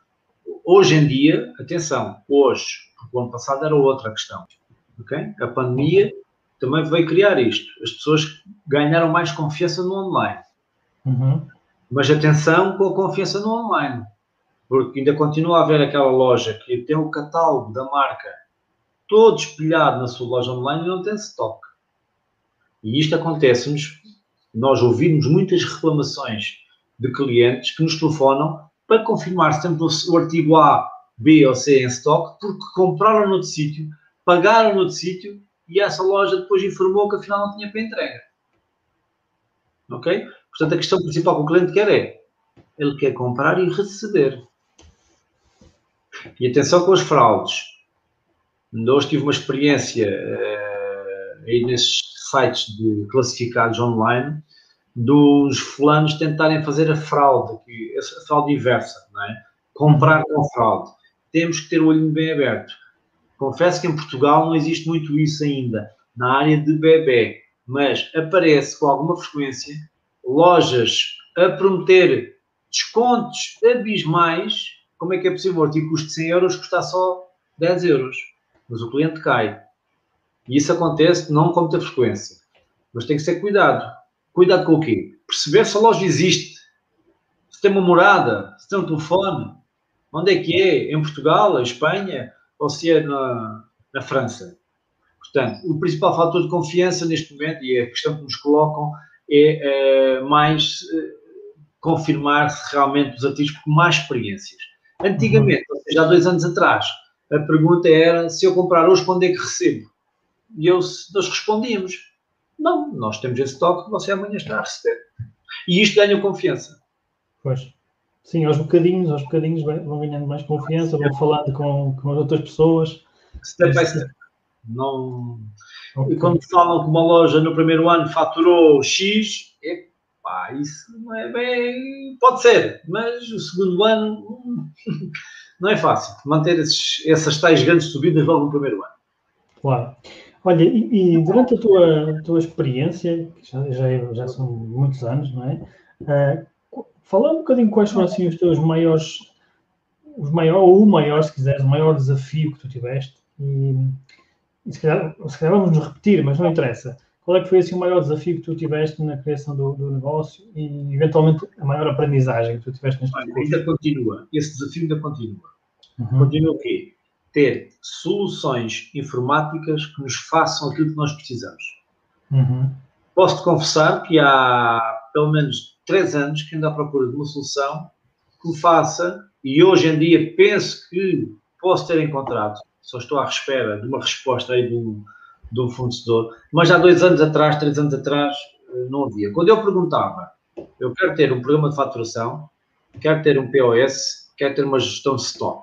hoje em dia, atenção, hoje, porque o ano passado era outra questão, ok? A pandemia também veio criar isto. As pessoas ganharam mais confiança no online. Uhum. Mas atenção com a confiança no online, porque ainda continua a haver aquela loja que tem o catálogo da marca todo espelhado na sua loja online e não tem stock. E isto acontece-nos, nós ouvimos muitas reclamações de clientes que nos telefonam para confirmar se temos o artigo A, B ou C em stock, porque compraram noutro sítio, pagaram noutro sítio e essa loja depois informou que afinal não tinha para entrega. Ok? Portanto, a questão principal que o cliente quer é ele quer comprar e receber. E atenção com as fraudes. Hoje tive uma experiência uh, aí nesses sites de classificados online dos fulanos tentarem fazer a fraude, a fraude inversa, não é? comprar com fraude. Temos que ter o olho bem aberto. Confesso que em Portugal não existe muito isso ainda, na área de bebê, mas aparece com alguma frequência lojas a prometer descontos abismais. Como é que é possível? Tipo, custo de 100 euros custar só 10 euros, mas o cliente cai. E isso acontece não com muita frequência, mas tem que ser cuidado. Cuidado com o quê? Perceber se a loja existe, se tem uma morada, se tem um telefone, onde é que é? Em Portugal, em Espanha ou se é na, na França? Portanto, o principal fator de confiança neste momento, e é a questão que nos colocam, é, é mais é, confirmar se realmente os ativos com mais experiências. Antigamente, ou seja, há dois anos atrás, a pergunta era se eu comprar hoje, quando é que recebo? E eu, nós respondíamos, não, nós temos esse toque, você amanhã está a receber. E isto ganha confiança. Pois. Sim, aos bocadinhos, aos bocadinhos vão ganhando mais confiança, vão falando com, com outras pessoas. Step by step. Não... Okay. E quando falam que uma loja no primeiro ano faturou X, epá, isso não é bem. Pode ser, mas o segundo ano não é fácil. Manter esses, essas tais grandes subidas logo no primeiro ano. Claro. Olha, e, e durante a tua, tua experiência, que já, já, é, já, são muitos anos, não é? Uh, fala um bocadinho quais foram assim os teus maiores, os maior, ou o maior, se quiseres, o maior desafio que tu tiveste. E, e se, calhar, se calhar vamos nos repetir, mas não interessa. Qual é que foi assim, o maior desafio que tu tiveste na criação do, do negócio e, eventualmente, a maior aprendizagem que tu tiveste neste Olha, Ainda continua. Esse desafio ainda continua. Uhum. Continua o quê? ter soluções informáticas que nos façam aquilo que nós precisamos. Uhum. Posso-te confessar que há pelo menos três anos que ando à procura de uma solução que me faça, e hoje em dia penso que posso ter encontrado, só estou à espera de uma resposta aí de um, de um fornecedor, mas há dois anos atrás, três anos atrás, eh, não havia. Quando eu perguntava, eu quero ter um programa de faturação, quero ter um POS, quero ter uma gestão de stock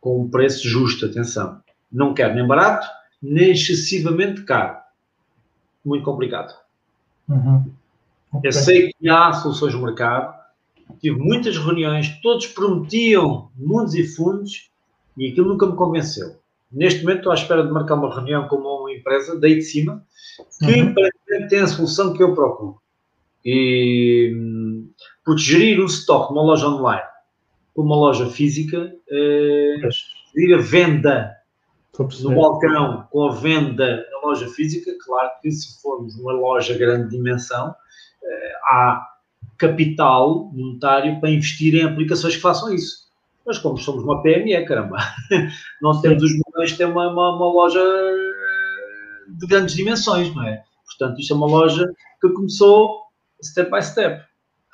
com um preço justo, atenção. Não quero nem barato, nem excessivamente caro. Muito complicado. Uhum. Okay. Eu sei que há soluções no mercado, tive muitas reuniões, todos prometiam mundos e fundos e aquilo nunca me convenceu. Neste momento estou à espera de marcar uma reunião com uma empresa daí de cima que uhum. tem a solução que eu procuro. E hum, porque gerir um stock numa loja online com uma loja física, eh, a venda no balcão com a venda na loja física, claro que se formos uma loja grande dimensão, eh, há capital monetário para investir em aplicações que façam isso. Mas como somos uma PME, caramba, não temos os de ter uma, uma, uma, loja eh, de grandes dimensões, não é? Portanto, isto é uma loja que começou step by step.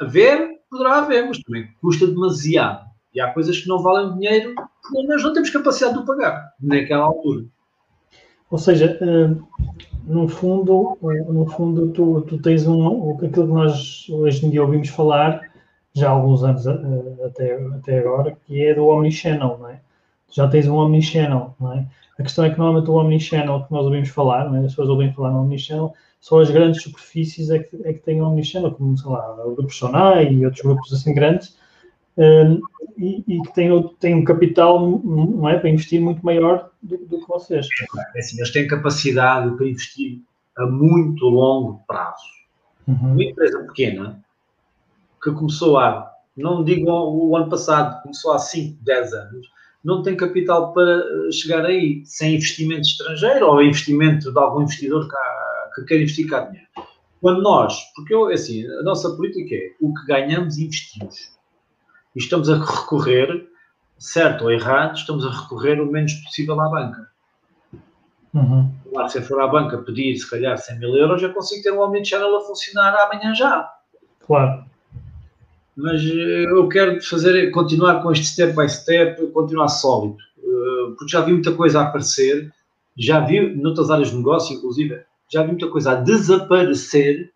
A ver, poderá haver, mas também custa demasiado. E há coisas que não valem dinheiro porque nós não temos capacidade de pagar naquela altura. Ou seja, eh, no fundo, eh, no fundo tu, tu tens um, aquilo que nós hoje em dia ouvimos falar, já há alguns anos até, até agora, que é do Omnichannel, não é? Já tens um Omnichannel, não é? A questão é que normalmente o Omnichannel que nós ouvimos falar, é? as pessoas ouvem falar no Omnichannel, só as grandes superfícies é que, é que têm Omnichannel, como, sei lá, o Grupo Sonai e outros grupos assim grandes, um, e, e, que tem, tem um capital não é, para investir muito maior do, do que vocês. É assim, eles têm capacidade para investir a muito longo prazo. Uhum. Uma empresa pequena que começou há, não digo o ano passado, começou há 5, 10 anos, não tem capital para eh, chegar aí, sem investimento estrangeiro ou investimento de algum investidor que, que quer investir cá dinheiro. Quando nós, porque eu, assim, a nossa política é o que ganhamos, investimos e estamos a recorrer, certo ou errado, estamos a recorrer o menos possível à banca. Uhum. Lá, se eu for à banca pedir, se calhar, 100 mil euros, já consigo ter um omnichannel a funcionar amanhã já. Claro. Mas eh, eu quero fazer, continuar com este step by step, continuar sólido. Eh, porque já vi muita coisa a aparecer, já vi, noutras áreas de negócio, inclusive, já vi muita coisa a desaparecer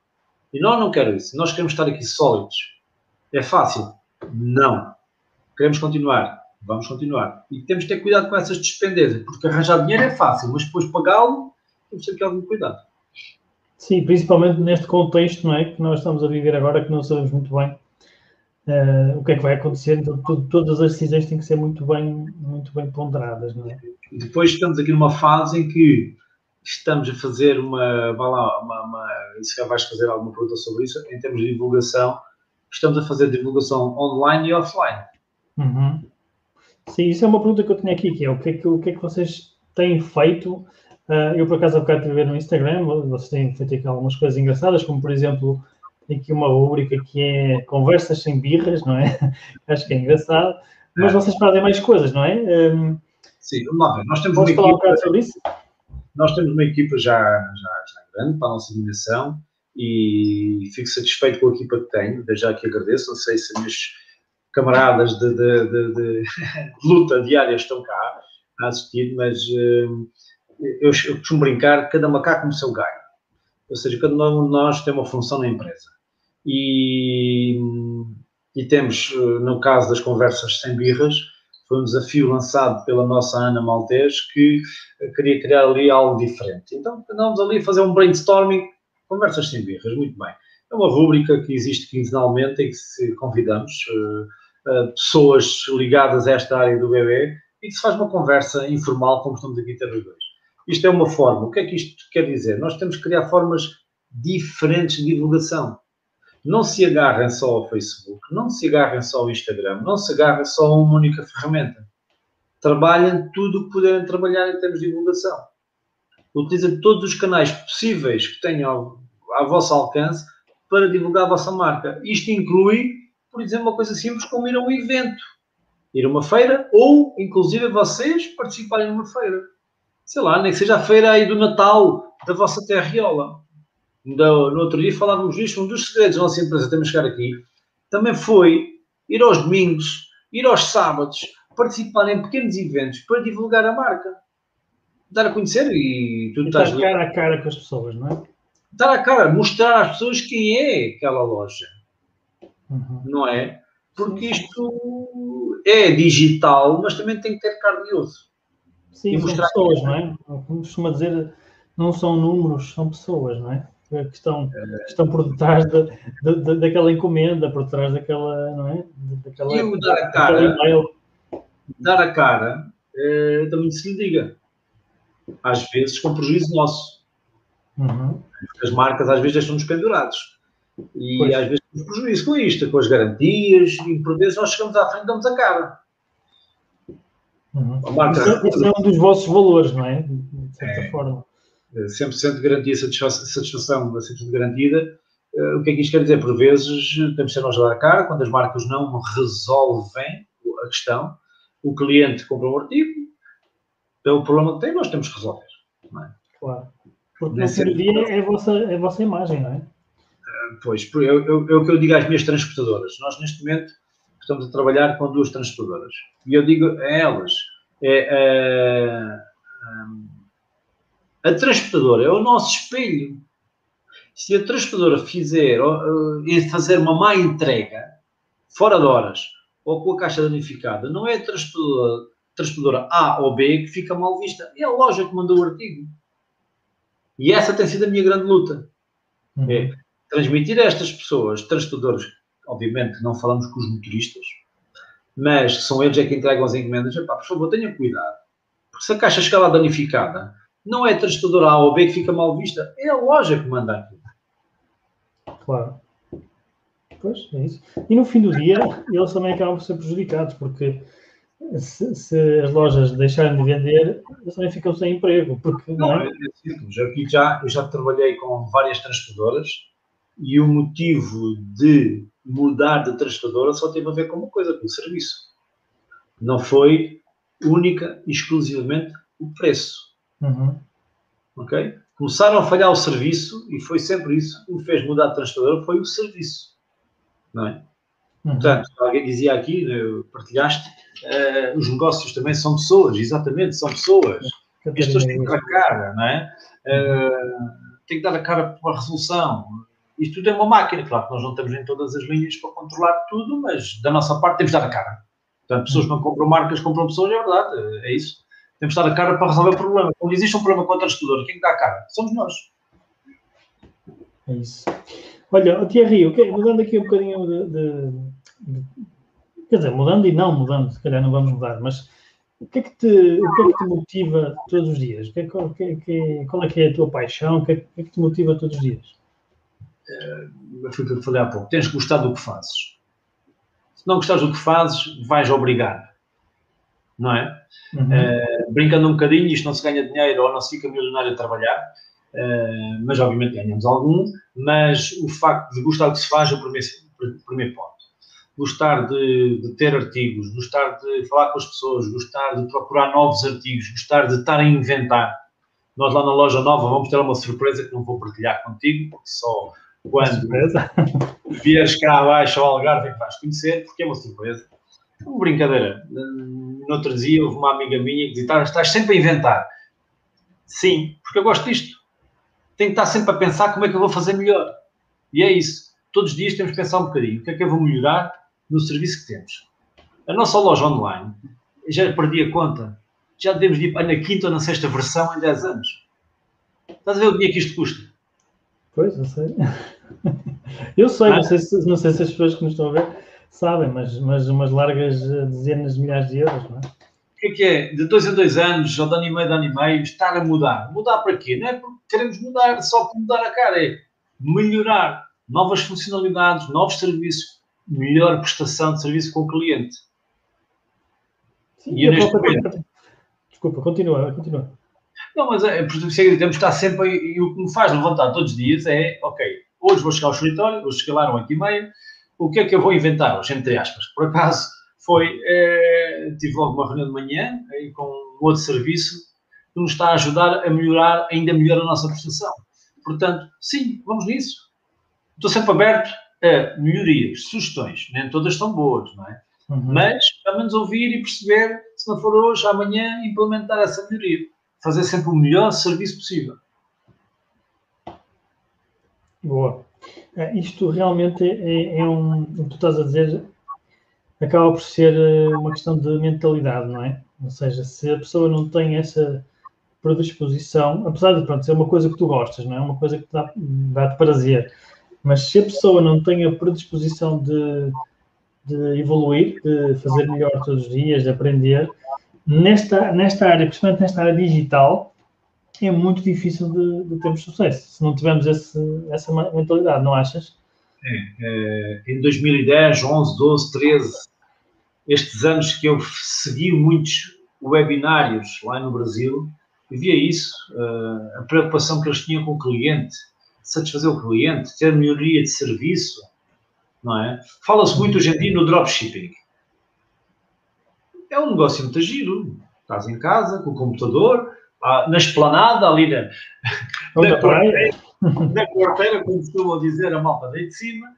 e nós não quero isso. Nós queremos estar aqui sólidos. É fácil. Não. Queremos continuar. Vamos continuar. E temos que ter cuidado com essas despendências, porque arranjar dinheiro é fácil, mas depois pagá-lo, temos que ter algum cuidado. Sim, principalmente neste contexto não é, que nós estamos a viver agora, que não sabemos muito bem uh, o que é que vai acontecer. Então, todas as decisões têm que ser muito bem, muito bem ponderadas. Não é? Depois estamos aqui numa fase em que estamos a fazer uma. Vá lá, uma, uma, se calhar vais fazer alguma pergunta sobre isso, em termos de divulgação, estamos a fazer divulgação online e offline. Uhum. Sim, isso é uma pergunta que eu tinha aqui, que é o que é que, o que, é que vocês têm feito? Uh, eu, por acaso, há bocado estive a ver no Instagram, vocês têm feito aqui algumas coisas engraçadas, como, por exemplo, aqui uma rubrica que é Conversas sem birras, não é? Acho que é engraçado. Mas vocês fazem mais coisas, não é? Um, Sim, vamos lá ver. Nós temos uma falar equipa, um sobre isso? Nós temos uma equipa já, já, já grande para a nossa dimensão e fico satisfeito com a equipa que tenho. Desde já que agradeço. Não sei se meus camaradas de, de, de, de luta diária estão cá a assistir, mas uh, eu, eu costumo brincar, cada macaco no seu galho. Ou seja, cada um de nós tem uma função na empresa. E, e temos, eh, no caso das conversas sem birras, foi um desafio lançado pela nossa Ana Maltês que queria criar ali algo diferente. Então, andamos ali a fazer um brainstorming, conversas sem birras, muito bem. É uma rúbrica que existe quinzenalmente em que convidamos uh, uh, pessoas ligadas a esta área do bebê e que se faz uma conversa informal, como estamos aqui ter os dois. Isto é uma forma. O que é que isto quer dizer? Nós temos que criar formas diferentes de divulgação. Não se agarrem só ao Facebook, não se agarrem só ao Instagram, não se agarrem só a uma única ferramenta. Trabalhem tudo o que puderem trabalhar em termos de divulgação. Utilizem todos os canais possíveis que tenham ao, ao vosso alcance para divulgar a vossa marca. Isto inclui, por exemplo, uma coisa simples como ir a um evento, ir a uma feira ou, inclusive, vocês participarem numa feira sei lá, nem que seja a feira aí do Natal da vossa terriola. No, no outro dia falávamos disto, um dos segredos da nossa empresa, temos que chegar aqui, também foi ir aos domingos, ir aos sábados, participar em pequenos eventos para divulgar a marca. Dar a conhecer e tu estás cara a cara com as pessoas, não é? Dar a cara, mostrar às pessoas quem é aquela loja. Uhum. Não é? Porque isto é digital, mas também tem que ter carne e osso. Sim, e são pessoas, que... não é? Como costuma dizer, não são números, são pessoas, não é? Que estão, que estão por detrás de, de, de, daquela encomenda, por detrás daquela, não é? Daquela, e o dar a cara, dar a cara, é, também se lhe diga. Às vezes com prejuízo nosso. Uhum. As marcas às vezes deixam-nos pendurados. E pois. às vezes temos prejuízo com isto, com as garantias, e por vezes nós chegamos à frente e damos a cara. Uhum. Marca, Esse é um dos vossos valores, não é? De certa é, forma. 100% de garantia, satisfação 100% garantida. Uh, o que é que isto quer dizer? Por vezes temos ser nós a dar cara, quando as marcas não resolvem a questão, o cliente compra um artigo, pelo problema que tem, nós temos que resolver. É? Claro. Porque no fim do dia é a, vossa, é a vossa imagem, não é? Uh, pois, é, é, é o que eu digo às minhas transportadoras. Nós, neste momento, estamos a trabalhar com duas transportadoras. E eu digo a elas, é, a, a, a transportadora é o nosso espelho. Se a transportadora fizer, uh, fazer uma má entrega, fora de horas, ou com a caixa danificada, não é a transportadora, transportadora A ou B que fica mal vista, é a loja que mandou o artigo. E essa tem sido a minha grande luta. Uhum. É transmitir a estas pessoas, transportadores, obviamente não falamos com os motoristas, mas são eles é que entregam as encomendas, epá, por favor, tenham cuidado. Porque se a caixa chegar lá danificada, não é a transportadora A ou B que fica mal vista, é a loja que manda aquilo. Claro. Pois, é isso. E no fim do dia, eles também acabam por ser prejudicados, porque se, se as lojas deixarem de vender, eles também ficam sem emprego. Porque, não, não é? é simples. Eu, aqui já, eu já trabalhei com várias transportadoras e o motivo de mudar de transportadora só teve a ver com uma coisa, com o serviço. Não foi única e exclusivamente o preço. Uhum. Ok? Começaram a falhar o serviço e foi sempre isso que me fez mudar de transportadora, foi o serviço. Não é? Uhum. Portanto, alguém dizia aqui, né, partilhaste, uh, os negócios também são pessoas, exatamente, são pessoas. As pessoas têm que dar a cara, não é? Uh, têm que dar a cara para a resolução isto tudo é uma máquina, claro que nós não estamos em todas as linhas para controlar tudo, mas da nossa parte temos de dar a cara. Portanto, pessoas que não compram marcas, compram pessoas, é verdade, é isso. Temos de dar a cara para resolver o problema. Quando existe um problema contra a estudadora, quem dá a cara? Somos nós. É isso. Olha, Thierry, okay, mudando aqui um bocadinho de, de, quer dizer, mudando e não mudando, se calhar não vamos mudar, mas o que é que te, o que é que te motiva todos os dias? Que, é qual, que, que, qual é que é a tua paixão? O que é, que é que te motiva todos os dias? Uh, foi o que eu falei há pouco. Tens que gostar do que fazes. Se não gostares do que fazes, vais obrigar. Não é? Uhum. Uh, brincando um bocadinho, isto não se ganha dinheiro ou não se fica milionário a trabalhar, uh, mas obviamente ganhamos algum. Mas o facto de gostar do que se faz é o primeiro, primeiro ponto gostar de, de, ter artigos, gostar de falar com as pessoas, gostar de procurar novos artigos, gostar de estar a inventar. Nós lá na loja nova vamos ter uma surpresa que não vou partilhar contigo, porque só quando vieres cá abaixo ao Algarve é que vais conhecer, porque é uma surpresa. É uma brincadeira. No outro dia houve uma amiga minha que dizia, estás sempre a inventar. Sim, porque eu gosto disto. Tenho que estar sempre a pensar como é que eu vou fazer melhor. E é isso. Todos os dias temos que pensar um bocadinho. O que é que eu vou melhorar? no serviço que temos. A nossa loja online, já perdi a conta, já devemos ir na quinta ou na sexta versão em 10 anos. Estás a ver o dinheiro que isto custa? Pois, não sei. Eu sei, não, sei se, não sei se as pessoas que nos estão a ver sabem, mas, mas umas largas dezenas de milhares de euros, não é? O que é que é? De dois em dois anos, ou de ano e meio, de ano e meio, estar a mudar. Mudar para quê? Não é porque queremos mudar, só para mudar a cara, é melhorar novas funcionalidades, novos serviços, melhor prestação de serviço com o cliente. Sim, e neste momento... Desculpa, continua, continua. Não, mas é, por isso é que temos que estar sempre e o que me faz levantar todos os dias é, ok, hoje vou chegar ao escritório, vou chegar lá 8 e meia, o que é que eu vou inventar hoje, entre aspas? Por acaso, foi, é, tive logo uma reunião de manhã aí, com um outro serviço que nos está a ajudar a melhorar ainda melhor a nossa prestação. Portanto, sim, vamos nisso. Estou sempre aberto a melhorias, sugestões, nem todas são boas, não é? Uhum. Mas, pelo menos ouvir e perceber, se não for hoje, amanhã, implementar essa melhoria. Fazer sempre o melhor serviço possível. Boa. É, isto realmente é, é um. O que tu estás a dizer acaba por ser eh, uma questão de mentalidade, não é? Ou seja, se a pessoa não tem essa predisposição, apesar de pronto, ser uma coisa que tu gostas, não é? Uma coisa que dá-te dá prazer mas se a pessoa não tem a predisposição de, de evoluir, de fazer melhor todos os dias, de aprender, nesta, nesta área, principalmente nesta área digital, é muito difícil de, de termos sucesso, se não tivermos esse, essa mentalidade, não achas? É, é, em 2010, 11, 12, 13, estes anos que eu segui muitos webinários lá no Brasil, via isso, uh, a preocupação que eles tinham com o cliente, satisfazer o cliente, ter melhoria de serviço, não é? Fala-se muito hoje em dia no dropshipping. É um negócio muito giro. Estás em casa, com o computador, na esplanada, ali na, na, quarteira, na quarteira, como costumam dizer a malta daí de cima,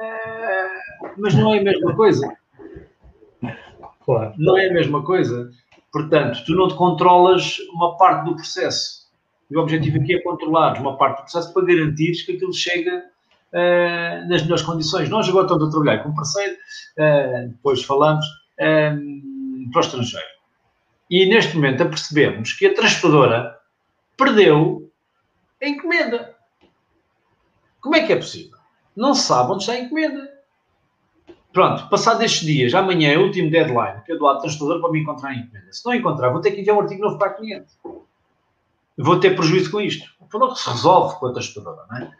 é, mas não é a mesma coisa. Claro. Não é a mesma coisa. Portanto, tu não te controlas uma parte do processo. E o objetivo aqui é controlar uma parte do processo para garantir que aquilo chega uh, nas melhores condições. Nós agora estamos a trabalhar com um parceiro, uh, depois falamos, uh, para o estrangeiro. E neste momento apercebemos que a transportadora perdeu a encomenda. Como é que é possível? Não se sabe onde está a encomenda. Pronto, passado estes dias, amanhã é o último deadline que eu dou à transportadora para me encontrar a encomenda. Se não encontrar, vou ter que enviar um artigo novo para a cliente vou ter prejuízo com isto. Falou que se resolve com a transportadora, não é?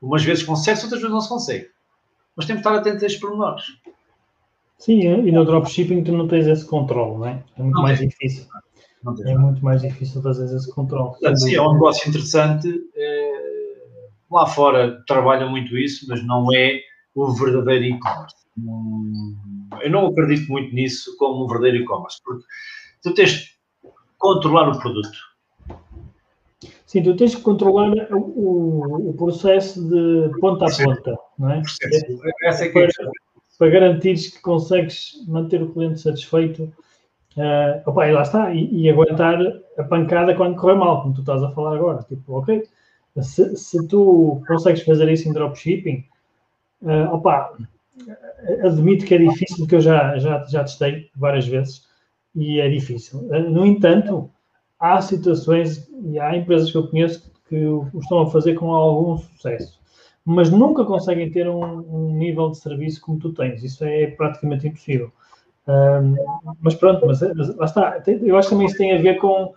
Umas vezes consegue-se, outras vezes não se consegue. Mas temos que estar atentos a estes pormenores. Sim, e no dropshipping tu não tens esse controle, não é? É muito não mais tem. difícil. É muito mais difícil fazer esse controle. Portanto, sim, é um negócio interessante. É... Lá fora trabalham muito isso, mas não é o verdadeiro e-commerce. Eu não acredito muito nisso como um verdadeiro e-commerce, porque tu tens de controlar o produto Sim, tu tens que controlar o, o processo de ponta a ponta, não é? Essa é que é para garantires que consegues manter o cliente satisfeito uh, opa, e lá está, e, e, aguentar a pancada quando correr mal, como tu estás a falar agora. Tipo, ok, se, se tu consegues fazer isso em dropshipping, uh, opa, admito que é difícil, porque eu já, já, já testei várias vezes e é difícil. Uh, no entanto, há situações e há empresas que eu conheço que o estão a fazer com algum sucesso. Mas nunca conseguem ter um, um nível de serviço como tu tens. Isso é praticamente impossível. Um, mas pronto, mas, mas lá está. Eu acho que também isso tem a ver com,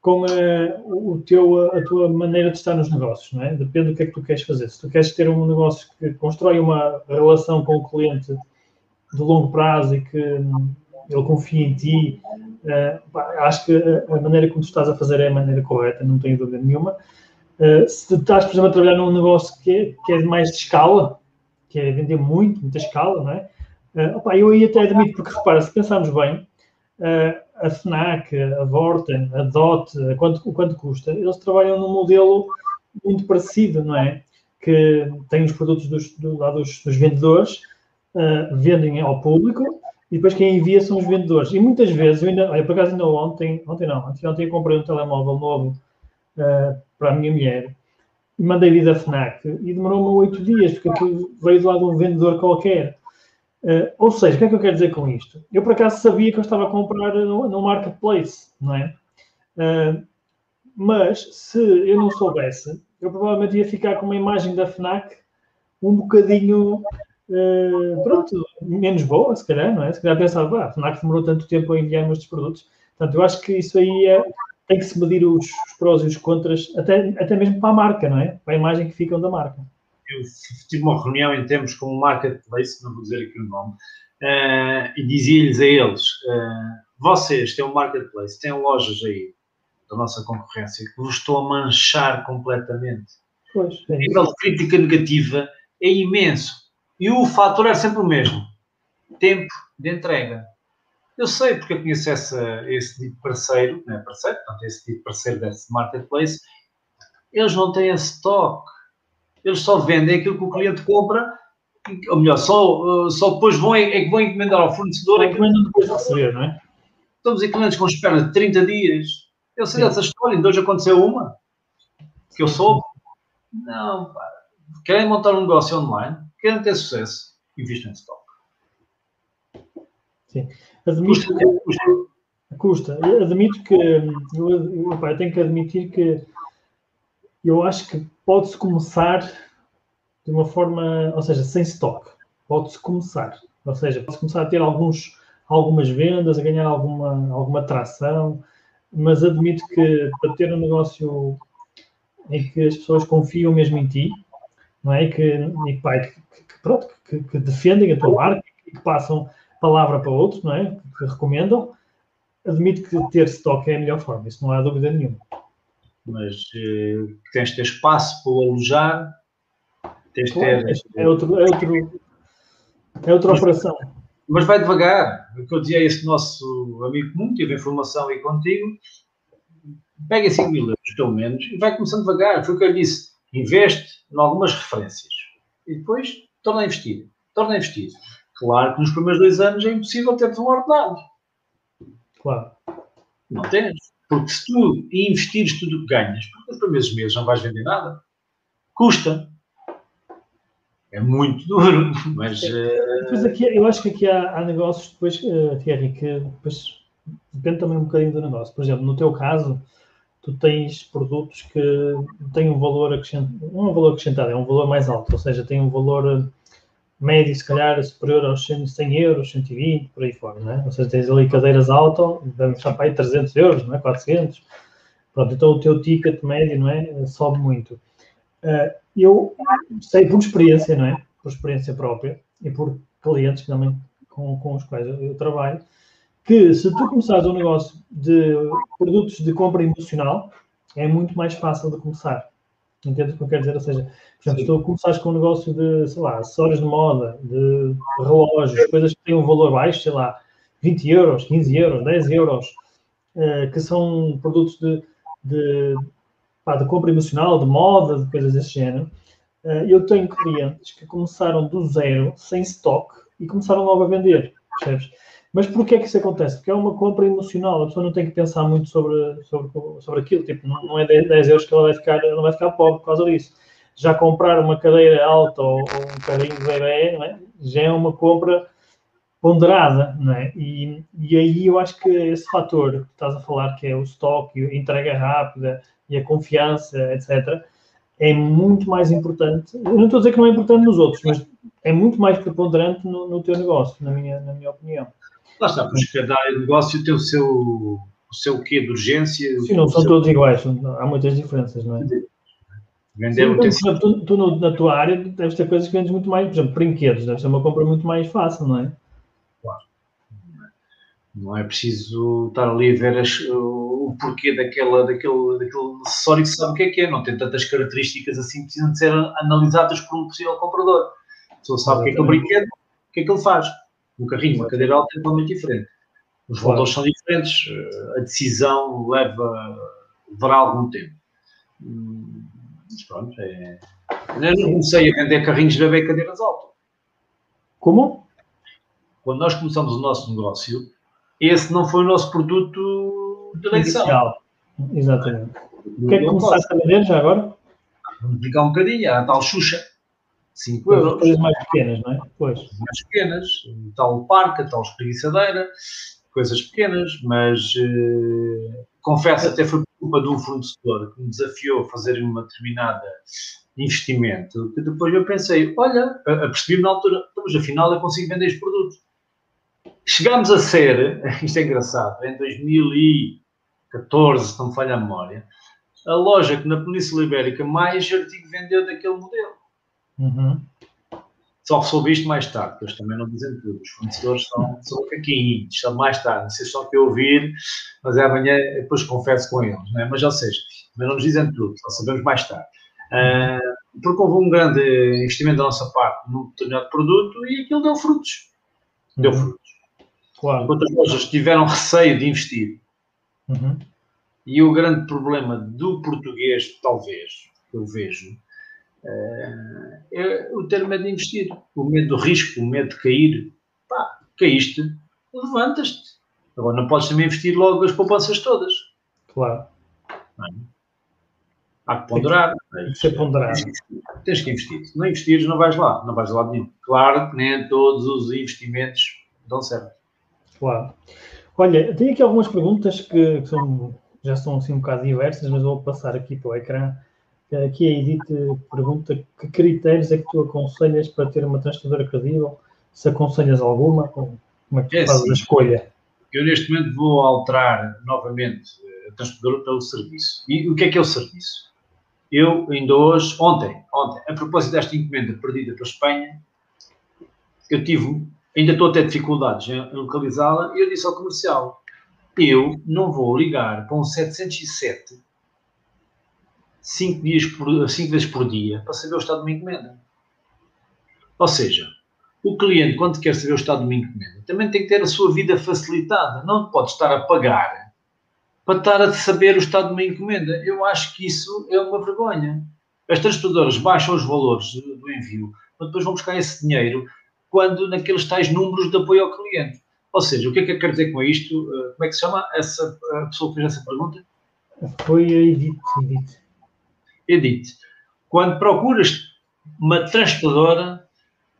com a, o teu, a tua maneira de estar nos negócios, não é? Depende do que é que tu queres fazer. Se tu queres ter um negócio que constrói uma relação com o cliente de longo prazo e que ele confia em ti, uh, acho que a maneira como tu estás a fazer é a maneira correta, não tenho dúvida nenhuma. Uh, se estás, por exemplo, a trabalhar num negócio que é, que é mais de escala, que é vender muito, muita escala, não é? Uh, opa, eu aí até admito, porque repara, se pensarmos bem, uh, a FNAC, a Vorten, a DOT, a quanto, o quanto custa, eles trabalham num modelo muito parecido, não é? Que tem os produtos dos, do, lá dos, dos vendedores, uh, vendem ao público e depois quem envia são os vendedores. E muitas vezes, eu ainda, olha, por acaso ainda ontem, ontem não, ontem, ontem eu comprei um telemóvel novo para a minha mulher e mandei vir da FNAC e demorou-me oito dias, porque aquilo veio de lá de um vendedor qualquer. Uh, ou seja, o que é que eu quero dizer com isto? Eu, por acaso, sabia que eu estava a comprar no, no marketplace, não é? Uh, mas, se eu não soubesse, eu provavelmente ia ficar com uma imagem da FNAC um bocadinho, uh, pronto, menos boa, se calhar, não é? Se calhar pensava, ah, a FNAC demorou tanto tempo a enviar-me estes produtos. Portanto, eu acho que isso aí é, tem que se medir os, os prós e os contras, até, até mesmo para a marca, não é? Para a imagem que ficam da marca eu tive uma reunião em termos com o Marketplace, não vou dizer aqui o nome, uh, e dizia-lhes a eles: uh, vocês têm um Marketplace, têm lojas aí da nossa concorrência que vos estou a manchar completamente. Pois. O nível de crítica negativa é imenso. E o fator é sempre o mesmo: tempo de entrega. Eu sei porque eu conheço essa, esse tipo de parceiro, não é parceiro, portanto, esse tipo de parceiro desse marketplace, eles não têm stock eles só vendem aquilo que o cliente compra, ou melhor, só, eh, só depois vão, é, que vão encomendar ao fornecedor. É encomendam depois de receber, não é? Estamos em clientes com espera de 30 dias. Eu sei Sim. dessa história, ainda hoje aconteceu uma, que eu soube. Não, pá. Querem montar um negócio online, querem ter sucesso, investem em stock. Sim. Admito custa, que, custa. custa. Admito que eu, eu, eu tenho que admitir que eu acho que pode-se começar de uma forma, ou seja, sem stock. Pode-se começar. Ou seja, pode-se começar a ter alguns, algumas vendas, a ganhar alguma, alguma tração, mas admito que para ter um negócio em que as pessoas confiam mesmo em ti, não é? Que, e, pá, que, que, pronto, que, que, defendem a tua marca e que passam palavra para outros, não é? Que recomendam. Admito que ter stock é a melhor forma, isso não há dúvida nenhuma mas uh, tens de ter espaço para o alojar, tens de ter. É, outro, é, outro, é outra mas, operação. Mas vai devagar. O que eu dizia a esse nosso amigo comum, tive informação aí contigo, pega 5 mil euros, pelo menos, e vai começando devagar. Foi o que eu disse. Investe em algumas referências e depois torna a investir. Torna a investir. Claro que nos primeiros dois anos é impossível ter um ordenado. Claro. Não tens. Porque se tu investires tudo o que ganhas, porque nos primeiros meses não vais vender nada, custa. É muito duro, mas. Depois aqui, eu acho que aqui há, há negócios depois, uh, Thierry, que depois depende também um bocadinho do negócio. Por exemplo, no teu caso, tu tens produtos que têm um valor acrescentado, não é um valor acrescentado, é um valor mais alto, ou seja, tem um valor médio, se calhar, superior aos 100 euros, 120, por aí fora, não é? Ou seja, tens ali cadeiras alto, vamos estar para aí 300 euros, não é? 400. Pronto, então o teu ticket médio, não é? Sobe muito. Uh, eu sei por experiência, não é? Por experiência própria e por clientes também com, com os quais eu trabalho, que se tu começares um negócio de produtos de compra emocional, é muito mais fácil de começar. Entende o que eu quero dizer? Ou seja, por exemplo, se tu começares com um negócio de, sei lá, acessórios de moda, de relógios, coisas que têm um valor baixo, sei lá, 20 euros, 15 euros, 10 euros, uh, que são produtos de, de, pá, de, compra emocional, de moda, de coisas desse género, uh, eu tenho clientes que começaram do zero, sem estoque, e começaram logo a vender, percebes? Mas porquê que isso acontece? Porque é uma compra emocional, a pessoa não tem que pensar muito sobre, sobre, sobre aquilo, tipo, não, não é 10 euros que ela vai ficar, ela vai ficar pobre por causa disso. Já comprar uma cadeira alta ou, ou um carrinho de bebê, é? já é uma compra ponderada, não é? E, e aí eu acho que esse fator que estás a falar, que é o estoque, a entrega rápida e a confiança, etc., é muito mais importante. Não estou a dizer que não é importante nos outros, mas é muito mais preponderante no, no teu negócio, na minha, na minha opinião. Lá está, porque cada negócio tem o seu, o seu quê de urgência. Sim, não são seu... todos iguais, há muitas diferenças, não é? Vender Sim, tu, tu no, na tua área deves ter coisas que vendes muito mais, por exemplo, brinquedos, deve ser uma compra muito mais fácil, não é? Claro. Não é preciso estar ali a ver as, o porquê daquela, daquele, daquele acessório que sabe o que é que é, não tem tantas características assim precisam de ser analisadas por um possível comprador. A pessoa sabe o que é que é o brinquedo, o que é que ele faz. Um carrinho, uma cadeira alta é totalmente diferente. Os claro. valores são diferentes, a decisão leva, levará algum tempo. Hum, mas pronto, é... Eu não comecei a vender carrinhos de bebê cadeiras altas. Como? Quando nós começamos o nosso negócio, esse não foi o nosso produto de eleição. Inicial. Exatamente. O que é que começaste a vender já agora? Vamos explicar um bocadinho, a tal Xuxa. 5 euros. Coisas mais pequenas, não é? Pois. Mais pequenas, tal parca, tal espreguiçadeira, coisas pequenas, mas uh, confesso até foi por culpa de um fornecedor que me desafiou a fazer uma determinada investimento, que depois eu pensei, olha, percebi-me na altura, então, mas afinal eu consigo vender este produto. Chegámos a ser, isto é engraçado, em 2014, se não me falha a memória, a loja que na Península Ibérica mais artigo vendeu daquele modelo. Uhum. Só soube isto mais tarde, porque eles também não dizem tudo. Os fornecedores são, são caquinhos, estão mais tarde. Não sei se estão aqui a ouvir, mas é amanhã, depois confesso com eles. Não é? Mas, ou seja, também não nos dizem tudo, só sabemos mais tarde. Uh, porque houve um grande investimento da nossa parte num determinado produto e aquilo deu frutos. Deu uhum. frutos. Claro. Enquanto as lojas tiveram receio de investir. Uhum. E o grande problema do português, talvez, que eu vejo, é o ter medo de investir, o medo do risco, o medo de cair. Pá, caíste, levantas-te. Agora não podes também investir logo as poupanças todas. Claro. Há que ponderar. Tem que ser ponderado. Tens que investir. Se não investires, não vais lá. Não vais lá nenhum. Claro que nem todos os investimentos dão certo. Claro. Olha, tenho aqui algumas perguntas que, que são, já são assim um bocado diversas, mas vou passar aqui para o ecrã Aqui a Edith pergunta que critérios é que tu aconselhas para ter uma transportadora credível? Se aconselhas alguma, como é que é, fazes a escolha? Eu neste momento vou alterar novamente a transportadora pelo serviço. E o que é que é o serviço? Eu ainda hoje, ontem, ontem, a propósito desta encomenda perdida para a Espanha, eu tive, ainda estou a ter dificuldades em localizá-la, e eu disse ao comercial, eu não vou ligar para um 707 cinco, dias por, cinco vezes por dia para saber o estado de uma encomenda. Ou seja, o cliente, quando quer saber o estado de uma encomenda, também tem que ter a sua vida facilitada. Não pode estar a pagar para estar a saber o estado de uma encomenda. Eu acho que isso é uma vergonha. As transportadoras baixam os valores do envio, mas depois vão buscar esse dinheiro quando naqueles tais números de apoio ao cliente. Ou seja, o que é que eu quero dizer com isto? Eh, como é que se chama essa a pessoa que fez essa pergunta? Foi a Edith. Edith. Edith, quando procuras uma transportadora,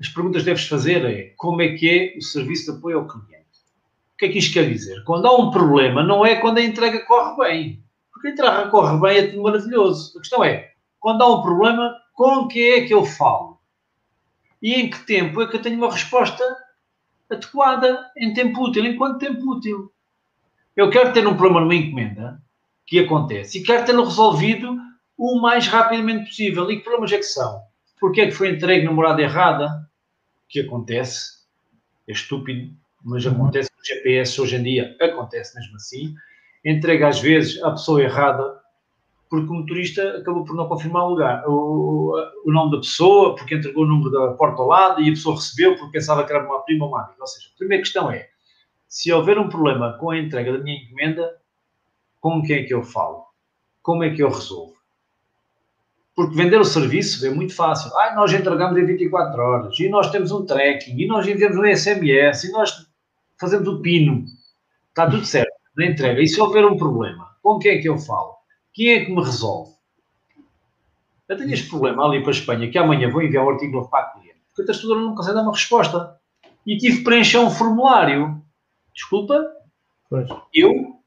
as perguntas que deves fazer é como é que é o serviço de apoio ao cliente? O que é que isto quer dizer? Quando há um problema, não é quando a entrega corre bem. Porque a entrega corre bem é tudo maravilhoso. A questão é, quando há um problema, com que é que eu falo? E em que tempo é que eu tenho uma resposta adequada, em tempo útil? Em quanto tempo útil? Eu quero ter um problema numa encomenda, que acontece, e quero tê-lo resolvido o mais rapidamente possível. E que problemas é que são? Porque é que foi entregue na morada errada? Que acontece. É estúpido, mas uhum. acontece com GPS hoje em dia. Acontece mesmo assim. Entrega às vezes a pessoa errada porque o motorista acabou por não confirmar o lugar, o, o, nome da pessoa, porque entregou o número da porta ao lado e a pessoa recebeu porque pensava que era uma prima ou uma amiga. Ou seja, a primeira questão é, se houver um problema com a entrega da minha encomenda, com quem é que eu falo? Como é que eu resolvo? Porque vender o serviço é muito fácil. Ah, nós entregamos em 24 horas, e nós temos um tracking, e nós enviamos um SMS, e nós fazemos o pino. Está tudo certo na entrega. E se houver um problema, com quem é que eu falo? Quem é que me resolve? Eu tenho este problema ali para a Espanha, que amanhã vou enviar um artigo novo para a cliente, porque a testadora não consegue dar uma resposta. E tive que preencher um formulário. Desculpa? Pois. Eu?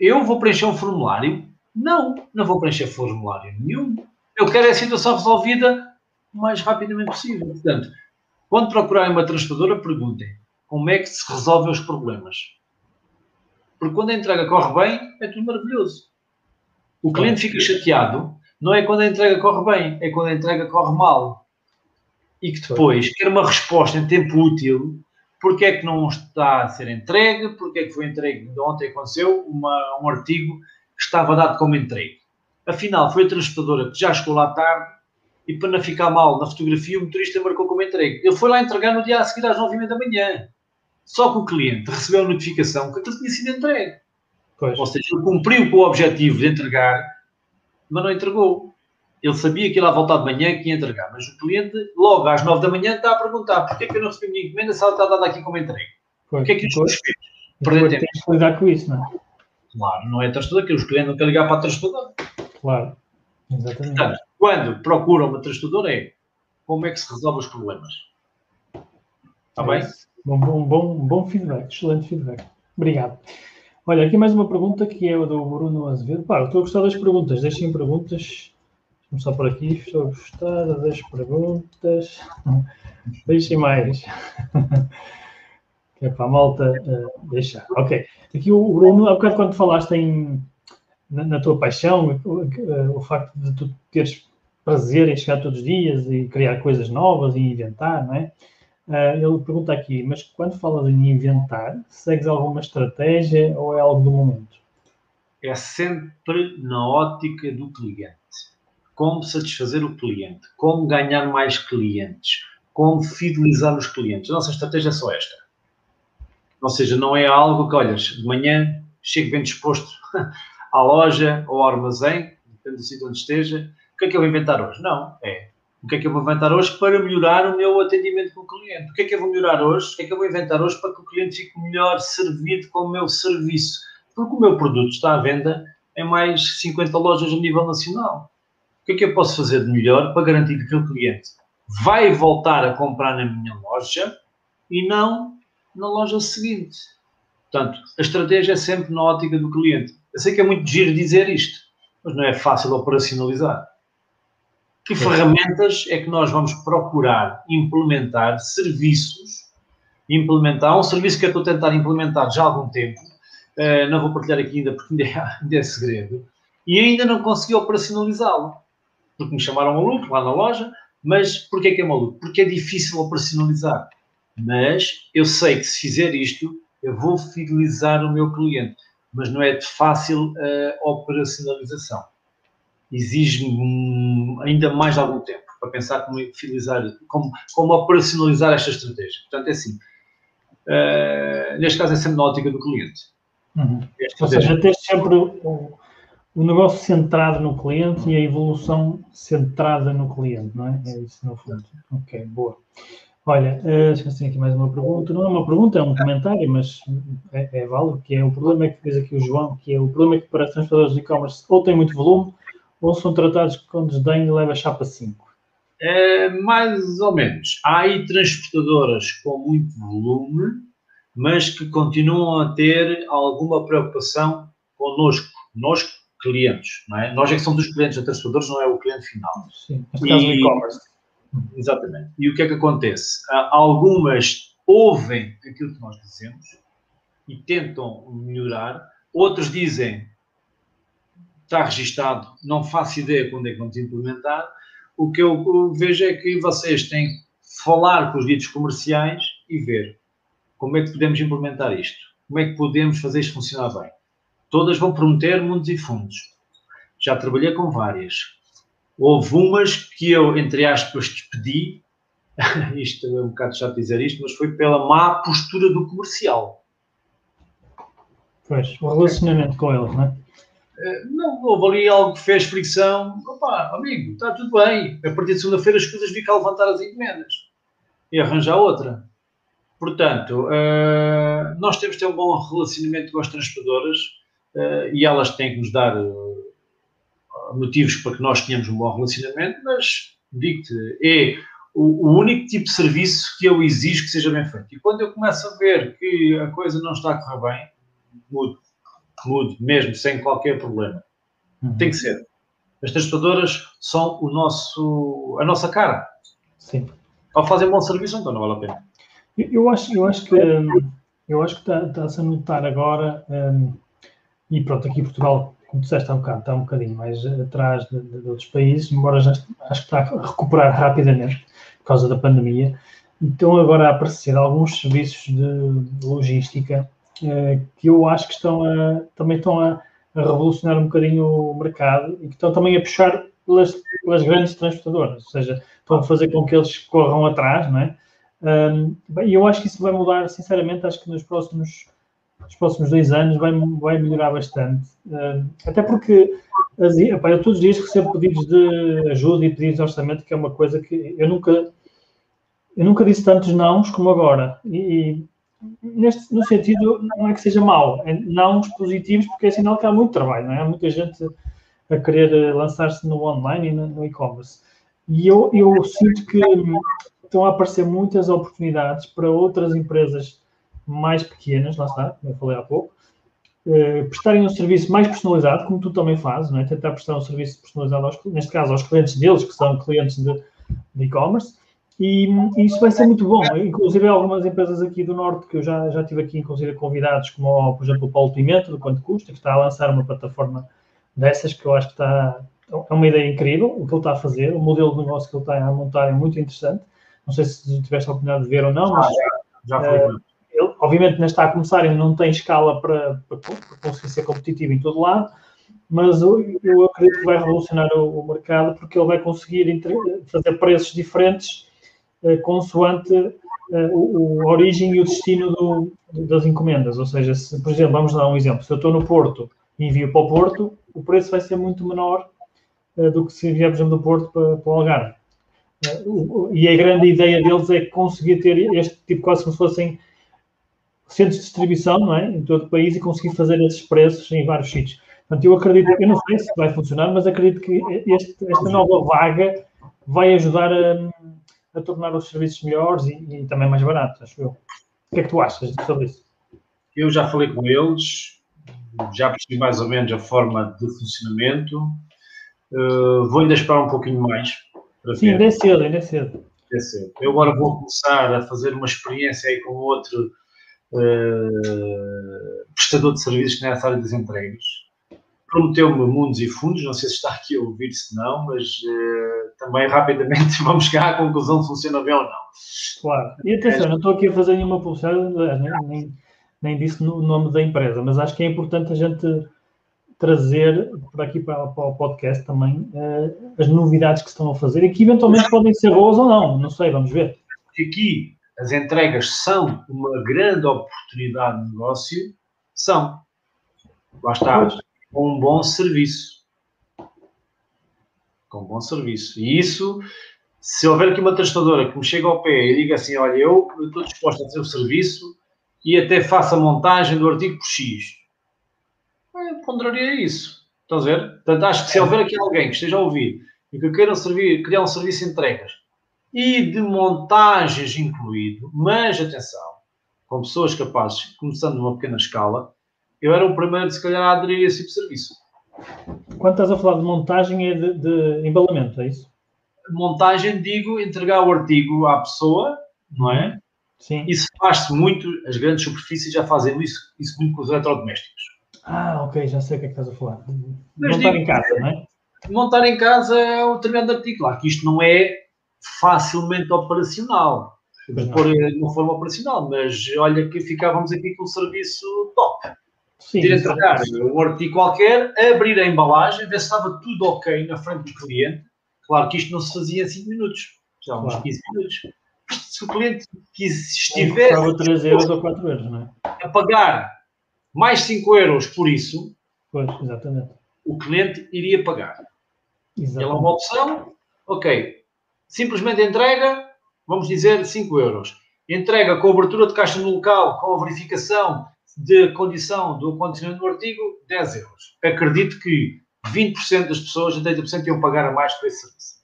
Eu vou preencher um formulário não, não vou preencher formulário nenhum. Eu quero a situação resolvida o mais rapidamente possível. Portanto, quando procurarem uma transportadora, perguntem como é que se resolvem os problemas. Porque quando a entrega corre bem, é tudo maravilhoso. O cliente fica chateado, não é quando a entrega corre bem, é quando a entrega corre mal. E que depois quer uma resposta em tempo útil, porque é que não está a ser entregue, porque é que foi entregue. Ontem aconteceu uma, um artigo estava dado como entregue. Afinal, foi a transportadora que já chegou lá tarde e para não ficar mal na fotografia, o motorista marcou como entregue. Ele foi lá entregar no dia a seguir às 9h30 da manhã. Só que o cliente recebeu a notificação que aquilo tinha sido entregue. Pois. Ou seja, ele cumpriu com o objetivo de entregar, mas não entregou. Ele sabia que ia lá voltar de manhã que ia entregar, mas o cliente, logo às 9 da manhã, está a perguntar porquê é que eu não recebi a minha encomenda se ela está dada aqui como entregue. O que é que isto fez? Perder tempo. Tens que lidar com isso, não é? Claro, não é transportador, que os clientes não querem ligar para a transportadora. Claro, exatamente. Portanto, quando procuram uma transportadora é como é que se resolve os problemas. Está é bem? Bom, bom, bom, bom feedback, excelente feedback. Obrigado. Olha, aqui mais uma pergunta que é o do Bruno Azevedo. Pá, estou a gostar das perguntas, deixem perguntas. Vamos só por aqui, estou a gostar das perguntas. Deixem mais. que é para a malta uh, deixar. Ok. Aqui o Bruno, há bocado quando falaste em, na, na tua paixão, o, o, facto de tu teres prazer em chegar todos os dias e criar coisas novas e inventar, não é? Uh, ele pergunta aqui, mas quando falas em inventar, segues alguma estratégia ou é algo do momento? É sempre na ótica do cliente. Como satisfazer o cliente, como ganhar mais clientes, como fidelizar os clientes. A nossa estratégia é só esta. Ou seja, não é algo que, olhas, de manhã chego bem disposto à loja ou ao armazém, depende do sítio onde esteja, o que é que eu vou inventar hoje? Não, é o que é que eu vou inventar hoje para melhorar o meu atendimento com o cliente? O que é que eu vou melhorar hoje? O que é que eu vou inventar hoje para que o cliente fique melhor servido com o meu serviço? Porque o meu produto está à venda em mais 50 lojas a nível nacional. O que é que eu posso fazer de melhor para garantir que aquele cliente vai voltar a comprar na minha loja e não na loja seguinte? Portanto, a estratégia é sempre na ótica do cliente. Eu sei que é muito giro dizer isto, mas não é fácil operacionalizar. Que ferramentas é que nós vamos procurar implementar serviços, implementar um serviço que eu estou a tentar implementar já há algum tempo, uh, não vou partilhar aqui ainda porque ainda é, ainda é segredo, e ainda não consegui operacionalizá-lo, porque me chamaram maluco lá na loja, mas porquê que é maluco? Porque é difícil operacionalizar. Mas eu sei que se fizer isto, eu vou fidelizar o meu cliente, mas não é de fácil uh, operacionalização exige ainda mais algum tempo para pensar como fidelizar, como, como operacionalizar esta estratégia. Portanto, é assim. Uh, neste caso é sempre na ótica do cliente. Uhum. Ou seja, ter sempre o, o, negócio centrado no cliente e a evolução centrada no cliente, não é? É isso no fundo. Ok, boa. Olha, uh, esqueci aqui mais uma pergunta. Não é uma pergunta, é um comentário, mas é, é válido, que é o problema é que fez aqui o João, que é o problema é que para as transportadoras de e-commerce ou tem muito volume ou são tratados com desdém e leva chapa 5? É, mais ou menos. Há aí transportadoras com muito volume, mas que continuam a ter alguma preocupação connosco, nós clientes, não é? Nós é que somos os clientes da transportadores, não é o cliente final. Sim, neste caso e-commerce. Exatamente. E o que é que acontece? Algumas ouvem aquilo que nós dizemos e tentam melhorar, outros dizem está registado, não faço ideia quando é que vamos implementar. O que eu vejo é que vocês têm que falar com os ditos comerciais e ver como é que podemos implementar isto, como é que podemos fazer isto funcionar bem. Todas vão prometer mundos e fundos. Já trabalhei com várias. Houve umas que eu, entre aspas, despedi, isto é um bocado chato dizer isto, mas foi pela má postura do comercial. Pois, o relacionamento com eles, não é? Eh, não, houve ali algo que fez fricção. Opa, amigo, está tudo bem. A partir de segunda-feira as coisas ficam a levantar as encomendas e arranjar outra. Portanto, uh, nós temos de ter um bom relacionamento com as transportadoras uh, e elas têm que nos dar motivos para que nós tenhamos um bom relacionamento, mas digo-te, é o, o, único tipo de serviço que eu exijo que seja bem feito. E quando eu começo a ver que a coisa não está a correr bem, mudo mude, mesmo sem qualquer problema. Uhum. Tem que ser. As transportadoras são o nosso, a nossa cara. Sim. Ao fazer bom serviço, então não vale a pena. Eu, eu acho, eu acho que eu acho que está-se está a notar agora, um, e pronto, aqui em Portugal, como disseste há um bocado, está um bocadinho mais atrás de, de outros países, embora já acho que está a recuperar rapidamente por causa da pandemia. Então agora a aparecer alguns serviços de logística uh, que eu acho que estão a, também estão a, a, revolucionar um bocadinho o mercado e que estão também a puxar pelas, pelas grandes transportadoras, ou seja, estão a fazer com que eles corram atrás, não é? E eu acho que isso vai mudar, sinceramente, acho que nos próximos, nos próximos dois anos vai, vai melhorar bastante. até porque as, eu todos os dias recebo pedidos de ajuda e pedidos de orçamento, que é uma coisa que eu nunca, eu nunca disse tantos nãos como agora. E, neste, no sentido, não é que seja mau, é nãos positivos, porque é sinal que há muito trabalho, não é? Há muita gente a querer lançar-se no online e no, no e-commerce. E eu, eu sinto que estão a aparecer muitas oportunidades para outras empresas mais pequenas, lá está, como eu falei há pouco, eh, prestarem um serviço mais personalizado, como tu também fazes, não é? tentar prestar um serviço personalizado, aos, neste caso, aos clientes deles, que são clientes de e-commerce, e, e, isso vai ser muito bom. Inclusive, algumas empresas aqui do Norte, que eu já, já tive aqui, inclusive, convidados, como, por exemplo, o Paulo Pimenta, do Quanto Custa, que está a lançar uma plataforma dessas, que eu acho que está, é uma ideia incrível, o que ele está a fazer, o modelo de negócio que ele está a montar é muito interessante. Não sei se tiveste a oportunidade de ver ou não, mas. já, já foi. Uh, ele, obviamente, ainda está a começar e não tem escala para, para, para, conseguir ser competitivo em todo lado, mas eu, eu acredito que vai revolucionar o, o, mercado porque ele vai conseguir fazer preços diferentes uh, consoante uh, o, a origem e o destino do, das encomendas. Ou seja, se, por exemplo, vamos dar um exemplo: se eu estou no Porto e envio para o Porto, o preço vai ser muito menor uh, do que se enviar, por exemplo, do Porto para, para o Algarve. E a grande ideia deles é conseguir ter este tipo, quase como se fossem centros de distribuição, não é? Em todo o país e conseguir fazer esses preços em vários sítios. Portanto, eu acredito, eu não sei se vai funcionar, mas acredito que este, esta nova vaga vai ajudar a, a tornar os serviços melhores e, e, também mais baratos, acho eu. O que é que tu achas sobre isso? Eu já falei com eles, já percebi mais ou menos a forma de funcionamento. Uh, vou ainda esperar um pouquinho mais Sim, ainda é cedo, ainda é cedo. É cedo. Eu agora vou começar a fazer uma experiência aí com outro uh, prestador de serviços nessa área das entregas. Prometeu-me mundos e fundos, não sei se está aqui a ouvir, se não, mas uh, também rapidamente vamos chegar à conclusão se funciona bem ou não. Claro. E atenção, não estou aqui a fazer nenhuma publicidade, nem, nem, nem disse o nome da empresa, mas acho que é importante a gente trazer por aqui para, para o podcast também uh, as novidades que estão a fazer e que eventualmente podem ser boas ou não, não sei, vamos ver. Aqui as entregas são uma grande oportunidade de negócio, são. Lá está, com um bom serviço. Com um bom serviço. E isso, se houver aqui uma transportadora que me chega ao pé e diga assim, olha, eu, eu estou disposto a fazer o serviço e até faço a montagem do artigo por X eu ponderaria isso. Estão a ver? Portanto, acho que se houver aqui alguém que esteja a ouvir e que queira servir, criar um serviço de entregas e de montagens incluído, mas atenção, com pessoas capazes, começando numa pequena escala, eu era o primeiro, se calhar, a aderir a esse tipo de serviço. Quando estás a falar de montagem, é de, de embalamento, é isso? Montagem, digo, entregar o artigo à pessoa, não é? Sim. Isso faz-se muito, as grandes superfícies já fazem isso, isso muito com os eletrodomésticos. Ah, ok, já sei o que é que estás a falar. Mas montar digo, em casa, não é? Montar em casa é o determinado artigo. Claro que isto não é facilmente operacional. De pôr de uma forma operacional, mas olha que ficávamos aqui com um serviço top. Sim, de entregar um artigo qualquer, abrir a embalagem, ver se estava tudo ok na frente do cliente. Claro que isto não se fazia em 5 minutos, já uns claro. 15 minutos. Se o cliente estivesse. Estava 3 euros ou 4 euros, não é? A pagar mais 5 euros por isso, pois, exatamente. o cliente iria pagar. Exatamente. Ele é uma opção, ok, simplesmente entrega, vamos dizer 5 euros. Entrega com abertura de caixa no local, com a verificação de condição do acontecimento do artigo, 10 euros. Acredito que 20% das pessoas, 80% iam pagar a mais por esse serviço.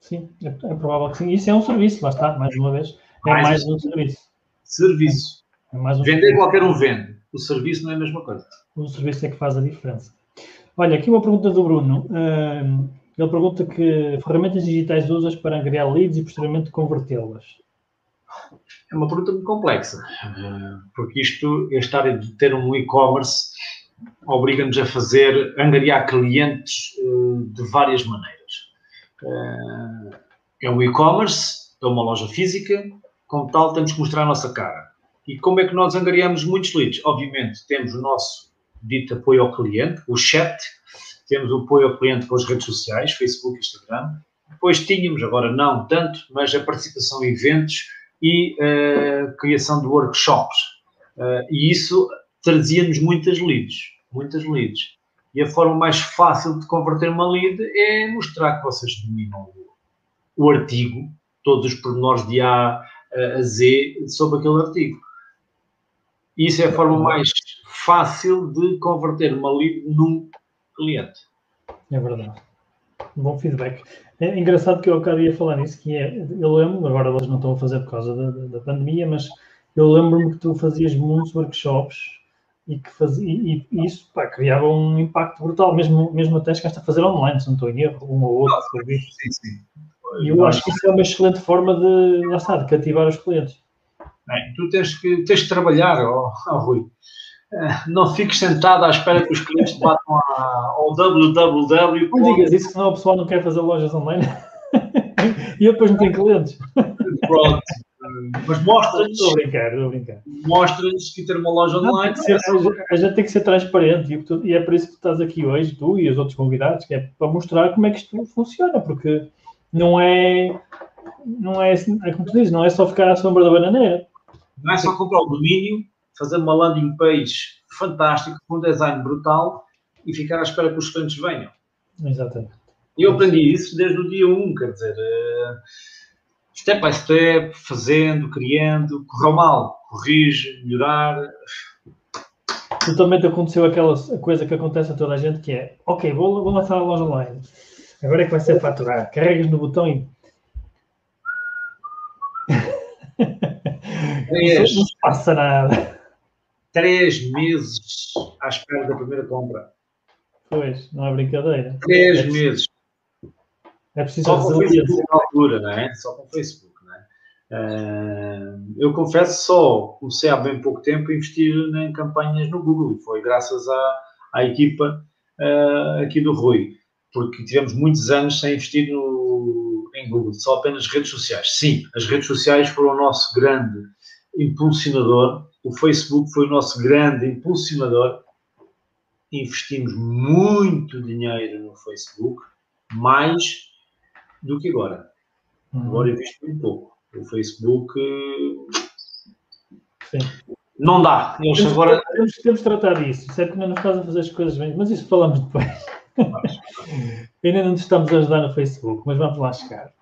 Sim, é, é, provável que sim. Isso é um serviço, lá está, mais uma vez. É mais, mais um serviço. Serviço. É mais um Vender serviço. qualquer um vende o serviço não é a mesma coisa. O serviço é que faz a diferença. Olha, aqui uma pergunta do Bruno. Uh, ele pergunta que ferramentas digitais usas para angariar leads e posteriormente convertê-las. É uma pergunta muito complexa, eh, porque isto, esta área de ter um e-commerce obriga-nos a fazer, angariar clientes eh, de várias maneiras. Eh, é um e-commerce, é uma loja física, como tal temos que mostrar a nossa cara. E como é que nós angariamos muitos leads? Obviamente temos o nosso dito apoio ao cliente, o chat, temos o apoio ao cliente com as redes sociais, Facebook, Instagram. Depois tínhamos, agora não tanto, mas a participação em eventos e uh, criação de workshops. Uh, e isso trazia-nos muitas leads, muitas leads. E a forma mais fácil de converter uma lead é mostrar que vocês dominam o, artigo, todos os pormenores de A a Z sobre aquele artigo. Isso é a forma mais fácil de converter uma lead num cliente. É verdade. Bom feedback. É engraçado que eu acabei de ia falar nisso, que é, eu lembro, agora eles não estão a fazer por causa da, da pandemia, mas eu lembro-me que tu fazias muitos workshops e que fazia, e, e isso pá, criava um impacto brutal, mesmo, mesmo até chegaste a fazer online, se não estou em erro, um ou outro. sim, sim. E eu acho que isso é uma excelente forma de, lá está, de cativar os clientes. Bem, tu tens que, tens que trabalhar, oh, oh, Rui. Eh, não fiques sentado à espera que os clientes batam ao www. Não digas isso, senão o pessoal não quer fazer lojas online. e depois não tem clientes. Pronto. Mas mostra-lhes. Estou a brincar, estou a brincar. Mostra-lhes que ter uma loja online. Ser, é a gente tem que ser transparente e é por isso que tu estás aqui hoje, tu e os outros convidados, que é para mostrar como é que isto funciona, porque não é. Não é, é como tu dizes, não é só ficar à sombra da bananeira. Não é só comprar o domínio, fazer uma landing page fantástica, com um design brutal e ficar à espera que os clientes venham. Exatamente. E eu aprendi isso desde o dia 1, quer dizer, uh, step by step, fazendo, criando, correu mal, corrige, melhorar. Totalmente aconteceu aquela coisa que acontece a toda a gente que é, ok, vou, vou lançar a loja online, agora é que vai ser faturar, carregas no botão e... não passa nada três meses à espera da primeira compra. Pois, não é brincadeira. Três é meses. É preciso Só com Facebook na altura, não é? Só com o Facebook, não é? Uh, eu confesso só, comecei há bem pouco tempo a investir em campanhas no Google e foi graças à, à equipa uh, aqui do Rui, porque tivemos muitos anos sem investir no, em Google, só apenas redes sociais. Sim, as redes sociais foram o nosso grande impulsionador o Facebook foi o nosso grande impulsionador. Investimos muito dinheiro no Facebook, mais do que agora. Uhum. Agora invisto muito pouco. O Facebook Sim. não dá. Eles temos, agora... temos, temos de tratar disso. Certo que não nos fazem fazer as coisas bem, mas isso falamos depois. Ainda não nos estamos a ajudar no Facebook, mas vamos lá chegar.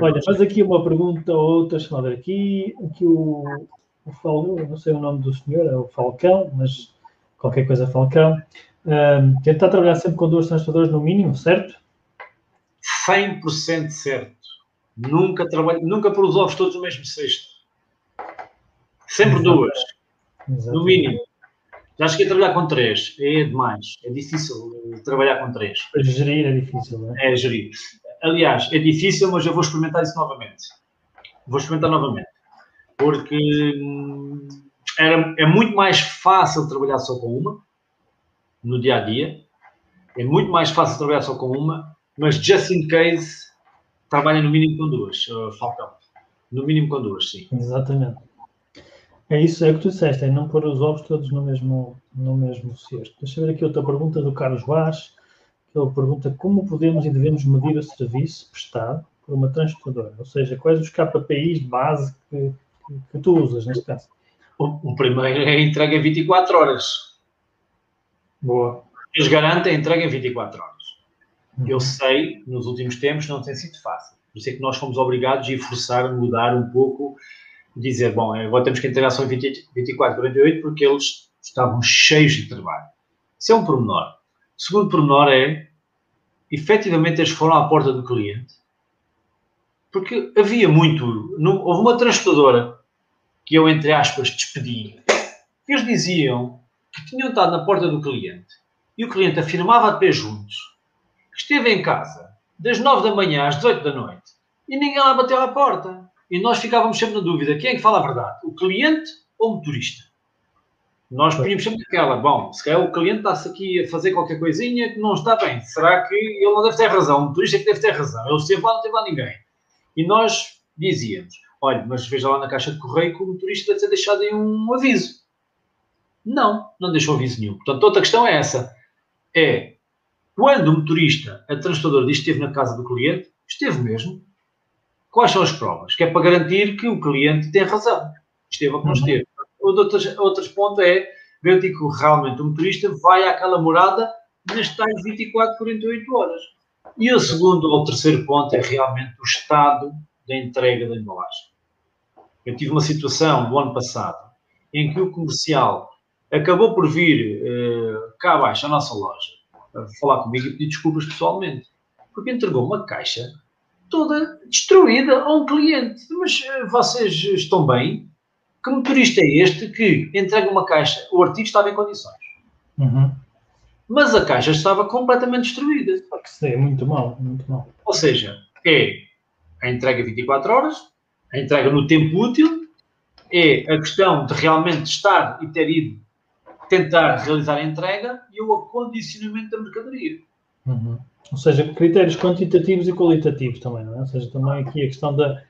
Olha, faz aqui uma pergunta ou outra, ver aqui. Aqui o, o Fal, não sei o nome do senhor, é o Falcão, mas qualquer coisa Falcão. Um, tentar trabalhar sempre com duas transportadoras no mínimo, certo? 100% certo. Nunca trabalho, nunca por os ovos todos no mesmo cesto. Sempre Exato. duas. Exato. No mínimo. Já cheguei a trabalhar com três. É demais. É difícil trabalhar com três. Gerir é difícil, não é? É gerir. Aliás, é difícil, mas eu vou experimentar isso novamente. Vou experimentar novamente porque era, é muito mais fácil trabalhar só com uma no dia a dia, é muito mais fácil trabalhar só com uma, mas just in case trabalha no mínimo com duas, uh, Falcão. No mínimo com duas, sim. Exatamente. É isso, é o que tu disseste, é não pôr os ovos todos no mesmo, no mesmo cesto. Deixa eu ver aqui outra pergunta do Carlos Vaz, que ele pergunta como podemos e devemos medir o serviço prestado por uma transportadora, ou seja, quais os KPIs de base que que tu usas neste caso? O, o primeiro é a entrega em 24 horas. Boa. Eles garantem a entrega em 24 horas. Uhum. Eu sei, nos últimos tempos, não tem sido fácil. Por isso é que nós fomos obrigados a forçar, mudar um pouco, dizer, bom, agora temos que entregar só em 20, 24, 48, porque eles estavam cheios de trabalho. Isso é um pormenor. O segundo pormenor é, efetivamente, eles foram à porta do cliente, porque havia muito. Não, houve uma transportadora que eu, entre aspas, despedi, eles diziam que tinham estado na porta do cliente e o cliente afirmava de pé juntos que esteve em casa das 9 da manhã às 18 da noite e ninguém lá bateu à porta. E nós ficávamos sempre na dúvida: quem é que fala a verdade? O cliente ou o motorista? Nós punhamos sempre aquela, bom, se calhar o cliente está-se aqui a fazer qualquer coisinha que não está bem. Será que ele não deve ter razão? O motorista é que deve ter razão. Ele esteve lá, não teve lá ninguém. E nós dizíamos, olha, mas veja lá na caixa de correio que o motorista deve ter deixado aí um aviso. Não, não deixou aviso nenhum. Portanto, outra questão é essa. É, quando o motorista, a transportadora, diz que esteve na casa do cliente, esteve mesmo. Quais são as provas? Que é para garantir que o cliente tem razão. Esteve ou não uhum. esteve. Outros pontos é garantir que realmente o motorista vai àquela morada nas tais 24, 48 horas. E o segundo ou terceiro ponto é realmente o estado da entrega da embalagem. Eu tive uma situação do ano passado em que o comercial acabou por vir uh, cá abaixo à nossa loja a falar comigo e pedir desculpas pessoalmente, porque entregou uma caixa toda destruída a um cliente. Mas uh, vocês estão bem? Que motorista é este que entrega uma caixa? O artigo estava em condições. Uhum. Mas a caixa estava completamente destruída. Isso é muito mal, muito mal. Ou seja, é a entrega 24 horas, a entrega no tempo útil, é a questão de realmente estar e ter ido tentar realizar a entrega e o acondicionamento da mercadoria. Uhum. Ou seja, critérios quantitativos e qualitativos também, não é? Ou seja, também aqui a questão da,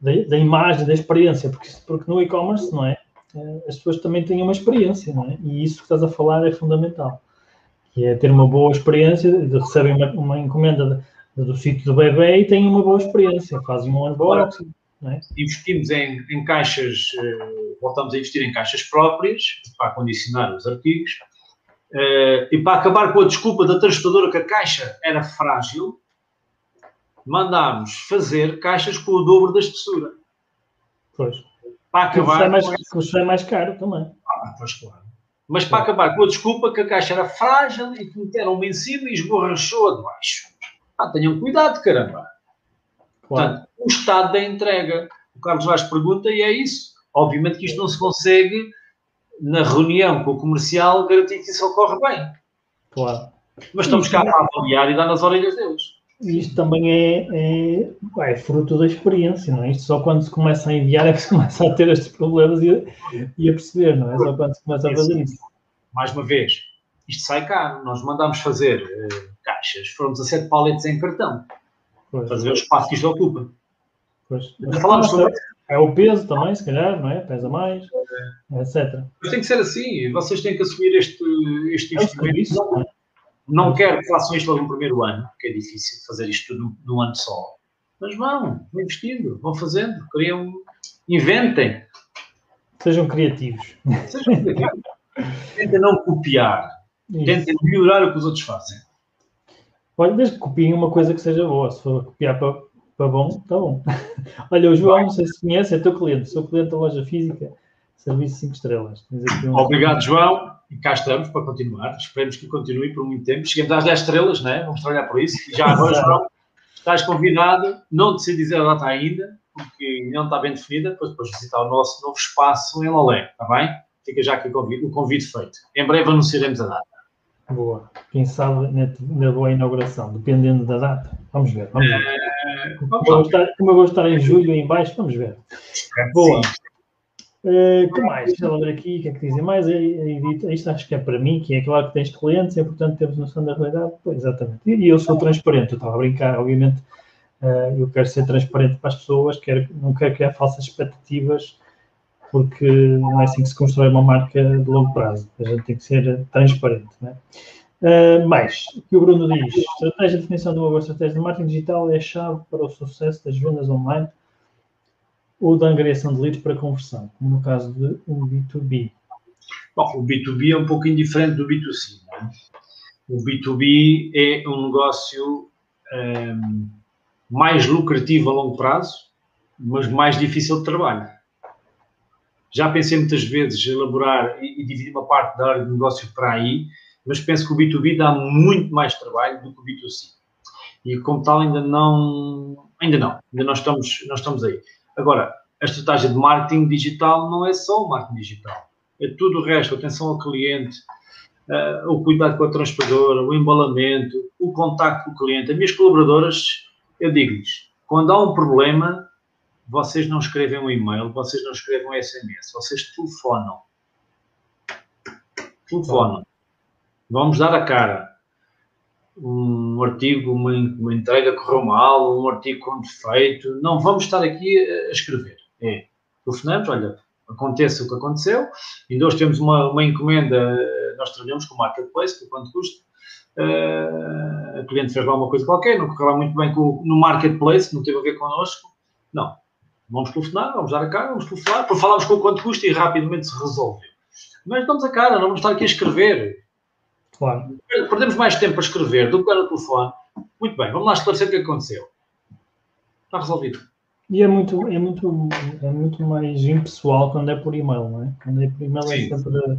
da, da imagem, da experiência, porque, porque no e-commerce, não é? Eh, as pessoas também têm uma experiência, não é? E isso que estás a falar é fundamental. Que é ter uma boa experiência, de receber uma, uma encomenda do sítio do bebê e têm uma boa experiência, fazem um unboxing. É? Investimos em, em caixas, uh, voltamos a investir em caixas próprias para acondicionar os artigos uh, e para acabar com a desculpa da transportadora que a caixa era frágil, mandámos fazer caixas com o dobro da espessura. Pois. Para acabar. Mais, com... é mais caro também. Ah, pois claro. Mas para acabar com a desculpa que a caixa era frágil e que meteram-me em cima e esborrachou a de baixo. Ah, tenham cuidado, caramba. Claro. Portanto, o estado da entrega. O Carlos Vaz pergunta e é isso. Obviamente que isto não se consegue na reunião com o comercial garantir que isso ocorre bem. Claro. Mas estamos cá para avaliar e dar nas orelhas deles. Isto também é, é, é, fruto da experiência, não é? Isto só quando se começa a enviar é que se começa a ter estes problemas e a, e a perceber, não é? Só quando se começa a fazer isso. Mais uma vez, isto sai caro. Nós mandámos fazer uh, caixas, foram 17 paletes em cartão. Pois. Ver o espaço que isto ocupa. Pois. Falamos sobre... É o peso também, se calhar, não é? Pesa mais, é. etc. Mas tem que ser assim. Vocês têm que assumir este, este é investimento. Não, não quero que façam isto logo no primeiro ano, porque é difícil fazer isto tudo num ano só. Mas vão, vão investindo, vão fazendo, criam, inventem. Sejam criativos. Sejam criativos. Tentem não copiar. Isso. Tentem melhorar o que os outros fazem. Olha, desde que copiem uma coisa que seja boa. Se for copiar para, para bom, está bom. Olha, o João, não sei se conhece, é teu cliente. Sou cliente da loja física, serviço 5 estrelas. Um... Obrigado, João. E cá estamos para continuar. Esperemos que continue por muito tempo. Chegamos às 10 estrelas, né? Vamos trabalhar por isso. E já agora, João, estás convidado. Não te sei dizer a data ainda, porque não está bem definida. Depois, depois visitar o nosso novo espaço em Lolé, está bem? Fica já aqui o convite, o convite feito. Em breve anunciaremos a data. Boa. Quem sabe na, na boa inauguração, dependendo da data. Vamos ver. Vamos ver. É... Como, eu estar, como eu vou estar em julho em baixo, vamos ver. É, boa. Uh, que mais? Deixa eu ver aqui, o que é que dizem mais? Isto acho que é para mim, que é claro que tens clientes, é importante termos noção da realidade. Pois, exatamente. E eu sou transparente, eu estava a brincar, obviamente, uh, eu quero ser transparente para as pessoas, quero, não quero criar falsas expectativas, porque não é assim que se constrói uma marca de longo prazo. A gente tem que ser transparente. Né? Uh, mais, o que o Bruno diz, estratégia de definição de uma boa estratégia de marketing digital é a chave para o sucesso das vendas online ou da angariação de leads para conversão, como no caso de um B2B? Bom, o B2B é um pouco indiferente do B2C. É? O B2B é um negócio um, ehm, mais lucrativo a longo prazo, mas mais difícil de trabalho. Já pensei muitas vezes elaborar e, e dividir uma parte da área de negócio para aí, mas penso que o B2B dá muito mais trabalho do que o B2C. E como tal ainda não, ainda não, ainda não estamos, não estamos aí. Agora, a estratégia de marketing digital não é só o marketing digital, é tudo o resto, atenção ao cliente, uh, o cuidado com a transportadora, o embalamento, o contacto com o cliente. As minhas colaboradoras, eu digo-lhes, quando há um problema, vocês não escrevem um e-mail, vocês não escrevem um SMS, vocês telefonam. Telefonam. Vamos dar a cara. Um artigo, uma, uma entrega correu mal, um artigo com defeito. Não vamos estar aqui a escrever. É, telefonamos, olha, aconteça o que aconteceu. E hoje temos uma, uma encomenda, nós trabalhamos com o Marketplace, por quanto custa. Uh, a cliente fez lá uma coisa qualquer, não correu muito bem com, no Marketplace, não teve a ver connosco. Não. Vamos telefonar, vamos dar a cara, vamos telefonar, depois falamos com o quanto custa e rapidamente se resolve. Mas damos a cara, não vamos estar aqui a escrever. Claro. Perdemos mais tempo a escrever do que para o telefone. Muito bem, vamos lá esclarecer o que aconteceu. Está resolvido. E é muito, é muito, é muito mais impessoal quando é por e-mail, não é? Quando é por e-mail é Sim. é sempre.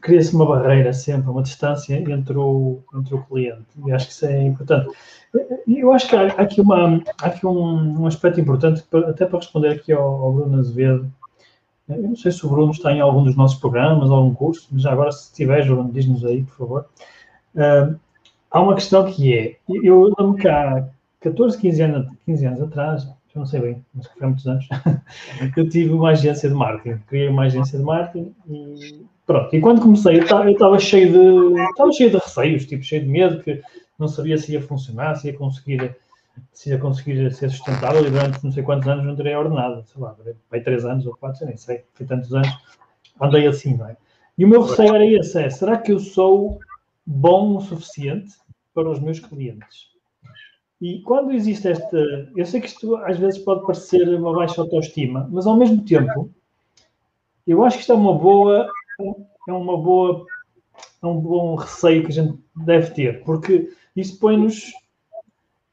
Cria-se uma barreira sempre, uma distância entre o, entre o cliente. E acho que isso é importante. Eu acho que há aqui, uma, há aqui um, um aspecto importante, até para responder aqui ao, ao Bruno Azevedo. Eu não sei se o Bruno está em algum dos nossos programas, algum curso, mas agora, se tiver, Bruno, diz-nos aí, por favor. Uh, há uma questão que é: eu lembro que há 14, 15 anos, 15 anos atrás, eu não sei bem, mas foi há muitos anos, eu tive uma agência de marketing, criei uma agência de marketing e pronto. E quando comecei, eu estava cheio de, estava cheio de receios, tipo, cheio de medo, que não sabia se ia funcionar, se ia conseguir, se ia conseguir ser sustentável e durante não sei quantos anos não terei ordenado, sei lá, vai três anos ou quatro, nem sei, foi tantos anos, andei assim, não é? E o meu receio era esse, é, será que eu sou bom o suficiente para os meus clientes? E quando existe esta. Eu sei que isto às vezes pode parecer uma baixa autoestima, mas ao mesmo tempo, eu acho que isto é uma boa. É uma boa. É um bom receio que a gente deve ter, porque isso põe-nos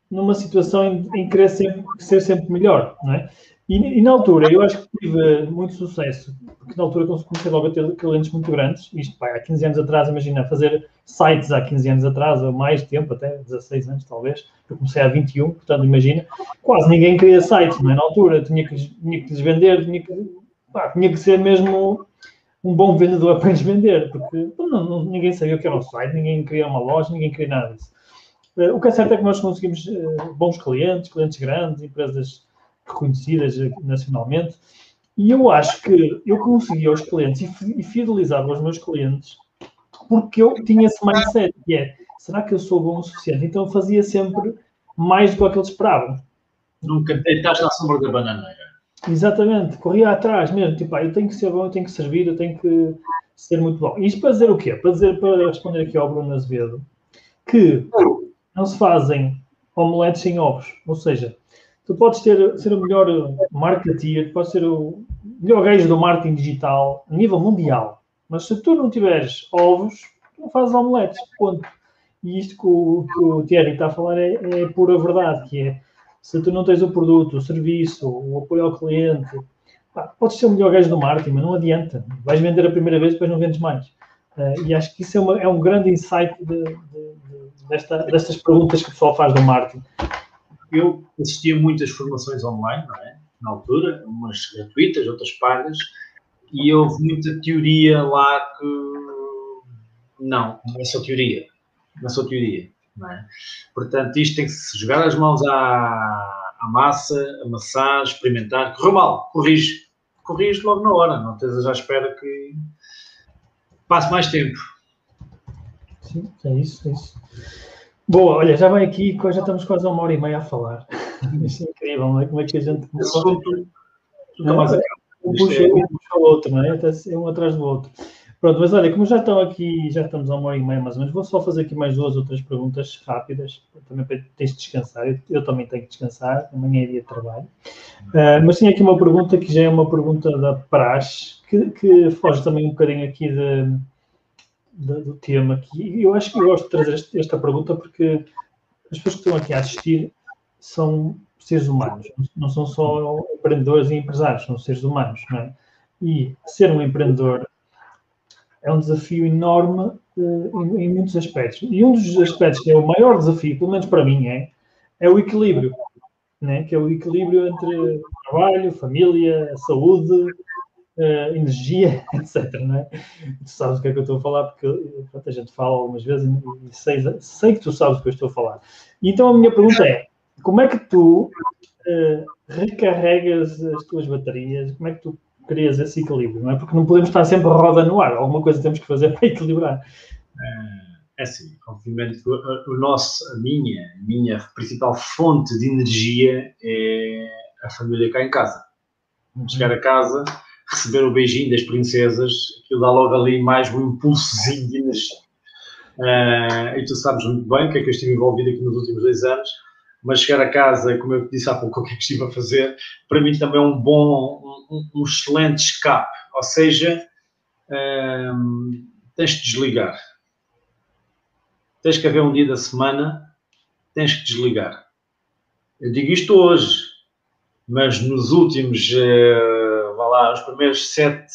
numa situação em, em querer sempre, ser sempre melhor, não é? E, e, na altura, eu acho que tive muito sucesso, porque na altura comecei logo a ter clientes muito grandes. Isto, pá, há 15 anos atrás, imagina, fazer sites há 15 anos atrás, ou mais tempo, até 16 anos talvez. Eu comecei há 21, portanto, imagina, quase ninguém queria sites, não é? Na altura, tinha que, tinha que lhes vender, tinha que, pá, tinha que ser mesmo um bom vendedor para lhes vender, porque não, ninguém sabia o que era um site, ninguém queria uma loja, ninguém queria nada disso. Eh, o que é certo é que nós conseguimos eh, bons clientes, clientes grandes, empresas reconhecidas nacionalmente. E eu acho que eu conseguia os clientes e fidelizava os meus clientes porque eu tinha esse mindset, que é, será que eu sou bom o suficiente? Então eu fazia sempre mais do que eles esperavam. Nunca deitaste na sombra da bananeira. Exatamente, corria atrás mesmo, tipo, ah, eu tenho que ser bom, eu tenho que servir, eu tenho que ser muito bom. Isto para dizer o quê? Para dizer, para responder aqui ao Bruno Azevedo, que não se fazem omeletes sem ovos, ou seja, tu podes ter, ser o melhor marketeer, podes ser o melhor gajo do marketing digital a nível mundial, mas se tu não tiveres ovos, não fazes omeletes, ponto. E isto que o, que o Thierry está a falar é, é pura verdade, que é, se tu não tens o produto, o serviço, o apoio ao cliente, pá, podes ser o melhor gajo do marketing, mas não adianta. Vais vender a primeira vez, depois não vendes mais. Uh, e acho que isso é, uma, é um grande insight de, de, desta, destas perguntas que o pessoal faz do marketing eu assistia muitas formações online, não é? Na altura, umas gratuitas, outras pagas, e houve muita teoria lá que não, não é só teoria. Não é só teoria. Não é? Portanto, isto tem que se jogar as mãos à, à massa, amassar, experimentar. Correu mal, corrige. Corrige logo na hora, não estejas à espera que passe mais tempo. Sim, é isso, é isso. Boa, olha, já vai aqui, já estamos quase a uma hora e meia a falar. Isso é incrível, não é? Como é que a gente. Não, mais um puxa, um puxa o outro, não é? É um atrás do outro. Pronto, mas olha, como já estão aqui, já estamos a uma hora e meia mais ou menos, vou só fazer aqui mais duas ou três perguntas rápidas, também para tens de descansar, eu, eu, também tenho que descansar, amanhã é dia de trabalho. Uh, mas tinha aqui uma pergunta que já é uma pergunta da praxe, que, que foge também um bocadinho aqui de, do tema aqui. Eu acho que eu gosto de trazer esta pergunta porque as pessoas que estão aqui a assistir são seres humanos, não são só empreendedores e empresários, são seres humanos, é? E ser um empreendedor é um desafio enorme uh, em, em, muitos aspectos. E um dos aspectos que é o maior desafio, pelo menos para mim, é, é o equilíbrio, né? que é o equilíbrio entre trabalho, família, saúde, uh, energia, etc. Não é? Tu sabes o que é que eu estou a falar, porque pronto, a gente fala algumas vezes e sei, sei que tu sabes o que eu estou a falar. Então a minha pergunta é: como é que tu uh, recarregas as tuas baterias? Como é que tu crias esse equilíbrio? Não é? Porque não podemos estar sempre a roda no ar, alguma coisa temos que fazer para equilibrar. É assim, obviamente, o, o nosso, a minha, a minha principal fonte de energia é a família cá em casa. Chegar a casa, receber o beijinho das princesas, aquilo dá logo ali mais um impulsozinho de energia. Uh, e tu sabes muito bem o que é que eu estive envolvido aqui nos últimos dois anos, mas chegar a casa, como eu disse há pouco, o que é que estive a fazer, para mim também é um bom, um, um excelente escape. Ou seja, um, tens de desligar. Tens que haver um dia da semana, tens que desligar. Eu digo isto hoje, mas nos últimos, uh, lá, os primeiros sete,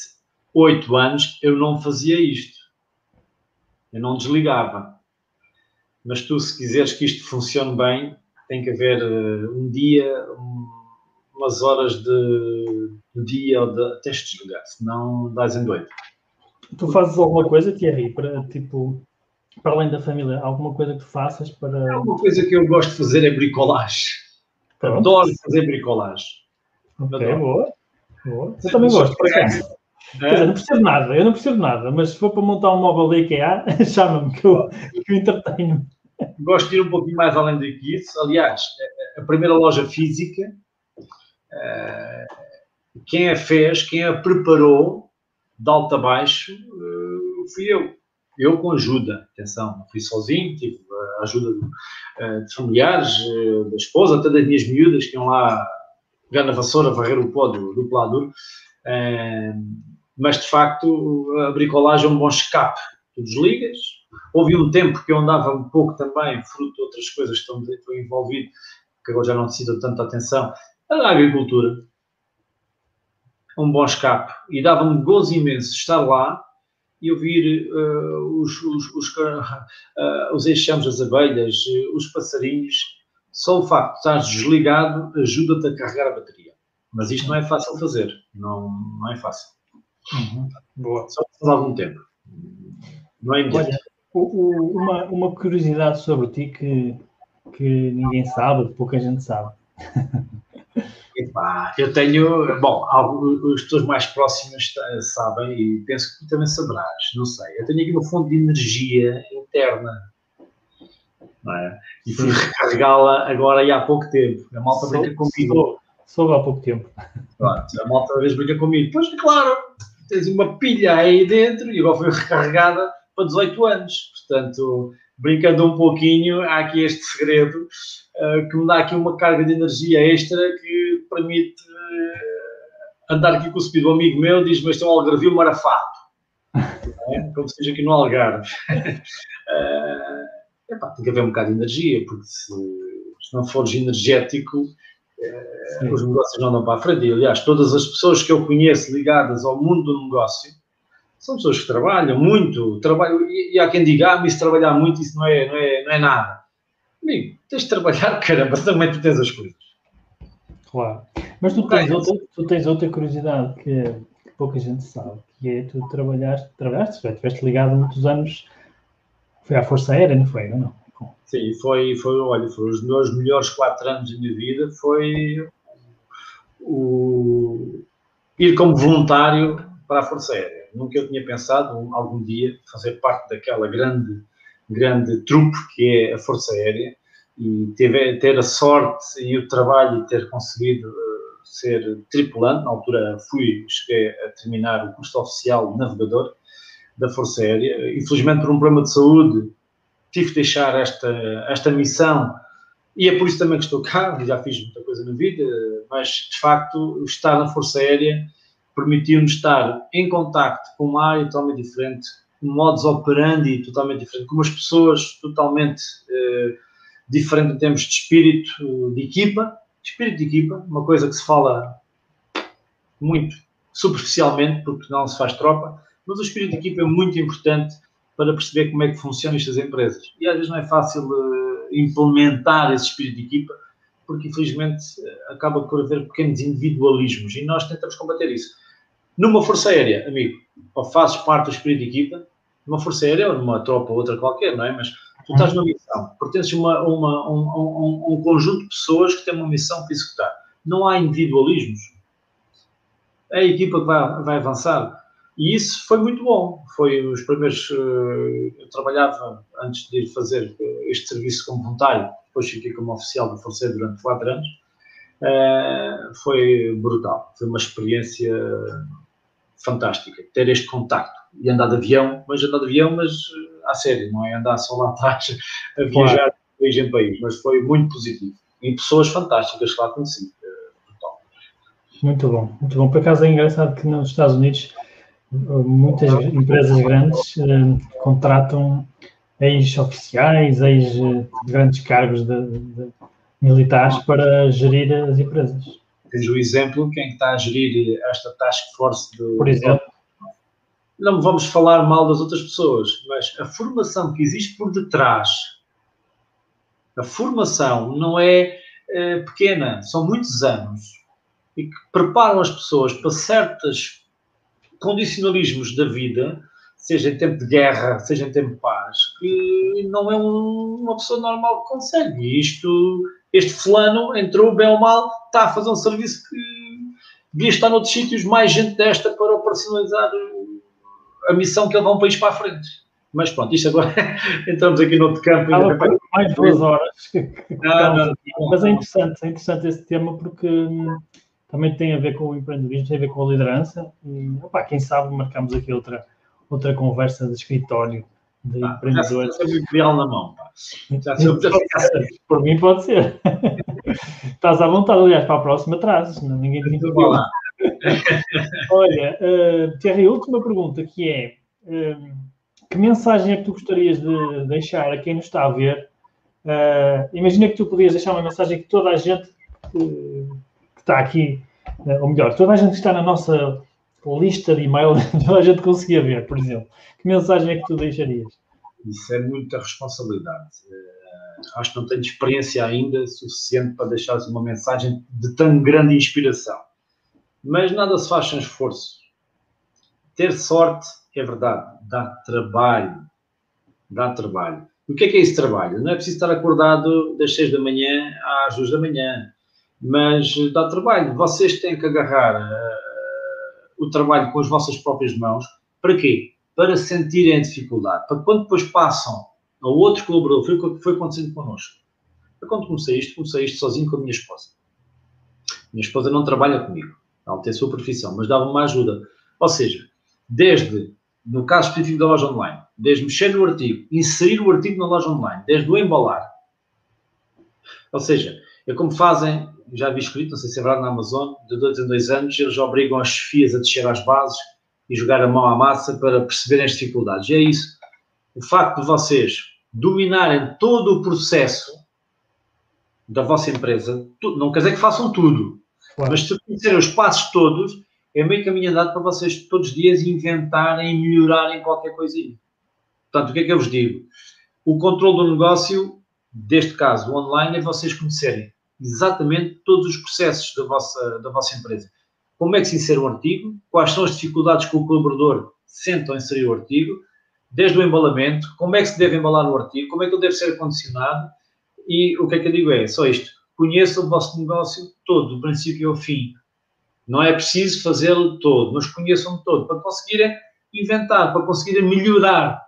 oito anos, eu não fazia isto. Eu não desligava. Mas tu, se quiseres que isto funcione bem, tem que haver uh, um dia, um, umas horas de, de dia, ou de, de desligar, senão dás em doido. Tu fazes alguma coisa, Thierry, para tipo, para além da família, alguma coisa que tu faças para. Uma coisa que eu gosto de fazer é bricolagem. Pronto. Adoro fazer bricolagem. Ok, boa. Boa. Eu também gosto, por acaso. É? Dizer, não percebo nada, eu não percebo nada, mas se for para montar um móvel da IKEA, chama-me que eu, que eu entretenho. Gosto de ir um pouquinho mais além do que isso. Aliás, a primeira loja física, eh, quem a fez, quem a preparou, de alto a baixo, eh, fui eu. Eu com ajuda, atenção, não fui sozinho, tive a ajuda de, eh, de familiares, da esposa, até das minhas miúdas que iam lá pegar na vassoura, varrer o pó do, do pelador. Mas de facto, a bricolagem é um bom escape. Tu desligas. Houve um tempo que eu andava um pouco também, fruto de outras coisas que estou envolvido, que agora já não decido tanta atenção, a agricultura. Um bom escape. E dava-me gozo imenso estar lá e ouvir uh, os, os, os, uh, os das abelhas, uh, os passarinhos. Só o facto de estar desligado ajuda-te a carregar a bateria. Mas isto não é fácil de fazer. Não, não é fácil. Uhum. Boa. Só de algum tempo. Não é imediato. Olha, uma, uma curiosidade sobre ti que, que ninguém sabe, pouca gente sabe. Epá, eu tenho, bom, as pessoas mais próximas sabem e penso que tu também saberás, não sei. Eu tenho aqui uma fonte de energia interna, é? E fui recarregá-la agora e há pouco tempo. A malta brinca comigo. Soube há pouco tempo. Pronto, a malta às vezes brinca comigo. Pois, claro, tens uma pilha aí dentro e agora foi recarregada para 18 anos. Portanto, brincando um pouquinho, há aqui este segredo uh, que me dá aqui uma carga de energia extra que permite uh, andar aqui com o speed. Um amigo meu diz-me este é um algarvio marafado. É? Como se diz aqui no Algarve. Epá, tem que haver um bocado de energia, porque se, se não fores energético, Sim. os negócios não andam para a frente. E, aliás, todas as pessoas que eu conheço ligadas ao mundo do negócio são pessoas que trabalham muito, trabalham, e, e há quem diga, ah, mas se trabalhar muito isso não é, não é, não é nada. Amigo, tens de trabalhar, caramba, também tu tens as coisas. Claro. Mas tu tens, outra, tu tens outra curiosidade que, pouca gente sabe, que é tu trabalhaste, trabalhaste, estiveste ligado muitos anos, foi à Força Aérea, não foi? Não, não. Sim, foi, foi, olha, foi os meus melhores quatro anos da minha vida, foi o ir como voluntário para a Força Aérea. Nunca eu tinha pensado algum dia fazer parte daquela grande, grande trupe que é a Força Aérea e ter, ter a sorte e o trabalho de ter conseguido uh, ser tripulante. Na altura fui, cheguei a terminar o curso oficial de navegador da Força Aérea. Infelizmente, por um problema de saúde, tive de deixar esta, esta missão e é por isso também que estou cá, já fiz muita coisa na vida, mas de facto estar na Força Aérea permitiu-nos estar em contacto com uma área totalmente diferente, com modos operandi totalmente diferente, com umas pessoas totalmente eh, diferentes em termos de espírito de equipa. Espírito de equipa, uma coisa que se fala muito superficialmente, porque não se faz tropa, mas o espírito de equipa é muito importante para perceber como é que funcionam estas empresas. E às vezes não é fácil uh, implementar esse espírito de equipa, porque infelizmente uh, acaba por haver pequenos individualismos e nós tentamos combater isso. Numa força aérea, amigo, ou fazes parte do espírito de equipa, numa força aérea ou numa tropa ou outra qualquer, não é? Mas tu estás numa missão, pertences a uma, uma, um, um, um, conjunto de pessoas que têm uma missão para executar. Não há individualismos. É a equipa que vai, vai avançar. E isso foi muito bom. Foi os primeiros. Uh, eu trabalhava antes de ir fazer eh, este serviço como voluntário, depois fiquei como oficial do Forceiro durante quatro anos. Uh, foi brutal. Foi uma experiência fantástica ter este contacto e andar de avião, mas andar de avião, mas à sério, não é andar só lá atrás a viajar claro. de país em país, mas foi muito positivo. E pessoas fantásticas que lá conheci. Muito bom, muito bom. Por acaso é engraçado que nos Estados Unidos muitas empresas grandes uh, contratam ex-oficiais, ex-grandes cargos de, de, militares para gerir as empresas. Tens o exemplo, quem está a gerir esta task force do... Por exemplo. Não vamos falar mal das outras pessoas, mas a formação que existe por detrás, a formação não é, é pequena, são muitos anos, e que preparam as pessoas para certas condicionalismos da vida, seja em tempo de guerra, seja em tempo de paz, que não é um, uma pessoa normal que consegue. Isto, este fulano entrou bem ou mal, está a fazer um serviço que devia estar noutros sítios, mais gente desta para operacionalizar a missão que ele vai um país para a frente. Mas pronto, isto agora entramos aqui no outro campo. Ah, mais duas horas. Não, não, não, Mas é interessante, é interessante esse tema porque hum, também tem a ver com o empreendedorismo, tem a ver com a liderança. E, opa, quem sabe marcamos aqui outra, outra conversa de escritório de ah, empreendedores. Já o ideal na mão. Pá. Já Por mim pode ser. Estás à vontade, aliás, para a próxima trazes, ninguém te interrompe. Olha, uh, Thierry, última pergunta que é uh, que mensagem é que tu gostarias de deixar a quem nos está a ver? Uh, imagina que tu podias deixar uma mensagem que toda a gente está aqui, eh, ou melhor, toda a gente está na nossa lista de e-mail, toda a gente conseguia ver, por exemplo. Que mensagem é que tu deixarias? Isso é muita responsabilidade. Uh, acho que não tenho experiência ainda suficiente para deixar uma mensagem de tão grande inspiração. Mas nada se faz sem esforço. Ter sorte é verdade, dá trabalho. Dá trabalho. O que é que é esse trabalho? Não é preciso estar acordado das 6 da manhã às 2 da manhã mas dá trabalho. Vocês têm que agarrar uh, o trabalho com as vossas próprias mãos. Para quê? Para sentirem a dificuldade. Para quando depois passam a outro colaborador, foi o que foi acontecendo connosco. Eu, quando comecei isto, comecei isto sozinho com a minha esposa. Minha esposa não trabalha comigo. Ela tem a sua profissão, mas dava-me uma ajuda. Ou seja, desde, no caso específico da loja online, desde mexer no artigo, inserir o artigo na loja online, desde o embalar. Ou seja, é como fazem já vi escrito, não sei se é verdade, na Amazon, de dois em dois anos, eles obrigam as chefias a descer às bases e jogar a mão à massa para perceberem as dificuldades. E é isso. O facto de vocês dominarem todo o processo da vossa empresa, não quer dizer que façam tudo, claro. mas se conhecerem os passos todos, é meio caminho andado para vocês todos os dias inventarem e melhorarem qualquer coisinha. Portanto, o que é que eu vos digo? O controle do negócio, deste caso, online, é vocês conhecerem exatamente todos os processos da vossa, da vossa empresa. Como é que se insere um artigo, quais são as dificuldades que o colaborador sente ao inserir o artigo, desde o embalamento, como é que se deve embalar o artigo, como é que ele deve ser acondicionado e o que é que eu digo é só isto. Conheçam o vosso negócio todo, do princípio ao fim. Não é preciso fazê-lo todo, mas conheçam todo para conseguirem inventar, para conseguirem melhorar.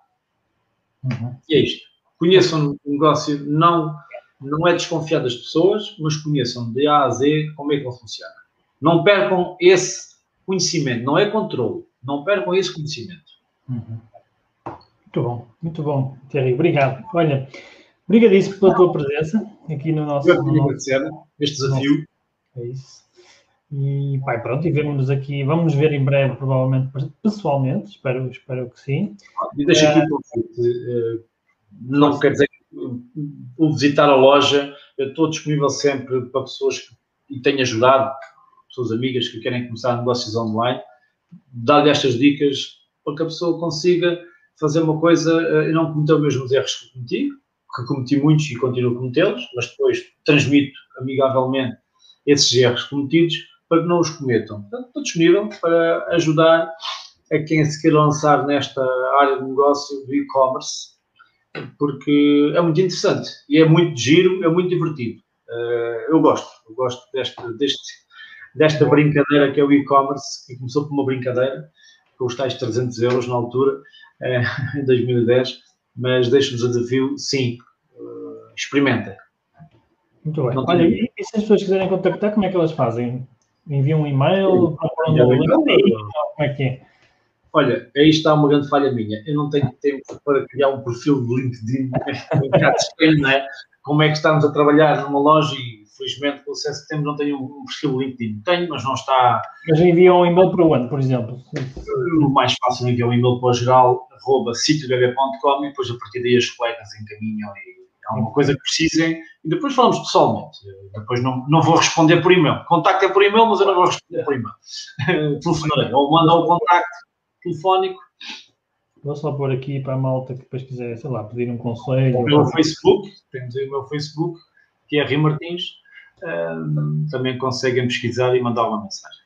Uhum. E é isto. Conheçam o negócio, não não é desconfiar das pessoas, mas conheçam de A a Z como é que funciona. Não percam esse conhecimento, não é controle, não percam esse conhecimento. Uhum. Muito bom, muito bom, Thierry, obrigado. Olha, obrigadíssimo pela tua presença aqui no nosso. Eu no agradecer este desafio. É isso. E pai, pronto, e vemos-nos aqui, vamos nos ver em breve, provavelmente pessoalmente, espero, espero que sim. E deixa aqui um convite, uh, não quer dizer visitar a loja, eu estou disponível sempre para pessoas que e tenho ajudado, pessoas amigas que querem começar negócios online, dar-lhe estas dicas para que a pessoa consiga fazer uma coisa eh, e não cometer os mesmos erros que cometi, que cometi muitos e continuo a cometê-los, mas depois transmito amigavelmente esses erros cometidos para que não os cometam. Portanto, estou disponível para ajudar a quem se quer lançar nesta área de negócio do e-commerce, porque é muito interessante e é muito giro, é muito divertido. Uh, eu gosto, eu gosto deste, deste, desta brincadeira que é o e-commerce, que começou por uma brincadeira, com os tais 300 euros na altura, uh, em 2010, mas deixo-vos o desafio, sim, uh, experimentem. Muito bem. Olha, e, e se as pessoas quiserem contactar, como é que elas fazem? Enviam um e-mail? Um Como é que é? Olha, aí está uma grande falha minha. Eu não tenho tempo para criar um perfil de LinkedIn não é? Como é que estamos a trabalhar numa loja e, felizmente, com o sucesso que temos, não tenho um perfil de LinkedIn. Tenho, mas não está. Mas enviam um e-mail para onde, por exemplo? O mais fácil é enviar um e-mail para o geral, arroba sitiobebê.com e depois a partir daí as colegas encaminham e alguma coisa que precisem e depois falamos pessoalmente. Depois não, não vou responder por e-mail. Contacto é por e-mail, mas eu não vou responder por e-mail. Telefonarei. Ou mandam o contacto telefónico. Vou só pôr aqui para a malta que depois quiser, sei lá, pedir um conselho. O meu Facebook, temos aí o meu Facebook, que é Rio Martins, um, também conseguem pesquisar e mandar uma mensagem.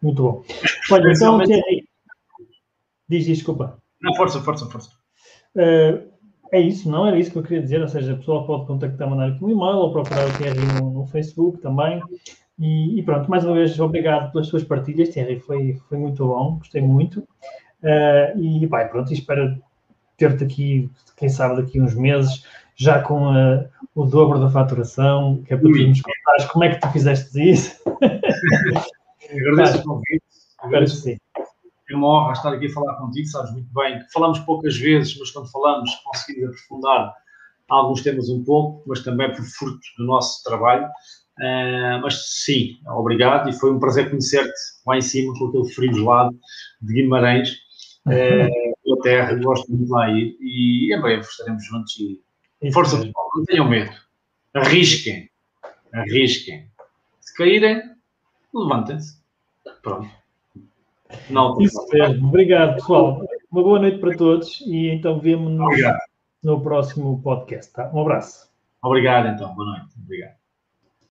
Muito bom. Olha, então, Thierry, diz, desculpa. Não, força, força, força. Uh, é isso, não era isso que eu queria dizer, ou seja, a pessoa pode contactar, mandar um e-mail ou procurar o Thierry no, no Facebook também. E, e, pronto, mais uma vez, obrigado pelas suas partilhas, Thierry, foi, foi muito bom, gostei muito. Uh, e vai, pronto, espero ter-te aqui, quem sabe, daqui uns meses, já com uh, o dobro da faturação, que é para tu nos contares como é que tu fizeste isso. Agradeço o convite. Agradeço. Sim. É uma honra estar aqui a falar contigo, sabes muito bem. Falamos poucas vezes, mas quando falamos conseguimos aprofundar alguns temas um pouco, mas também por fruto do nosso trabalho. Uh, mas sim, obrigado e foi um prazer conhecer-te lá em cima com aquele frio gelado de Guimarães, uh, pela terra, gosto muito lá ir e em breve estaremos juntos e Isso força pessoal, não tenham medo, arrisquem, arrisquem. Se caírem, levantem-se. Pronto. Não, Isso mesmo. Obrigado, pessoal. Uma boa noite para todos e então vemos-nos no próximo podcast. Tá? Um abraço. Obrigado, então. Boa noite. Obrigado.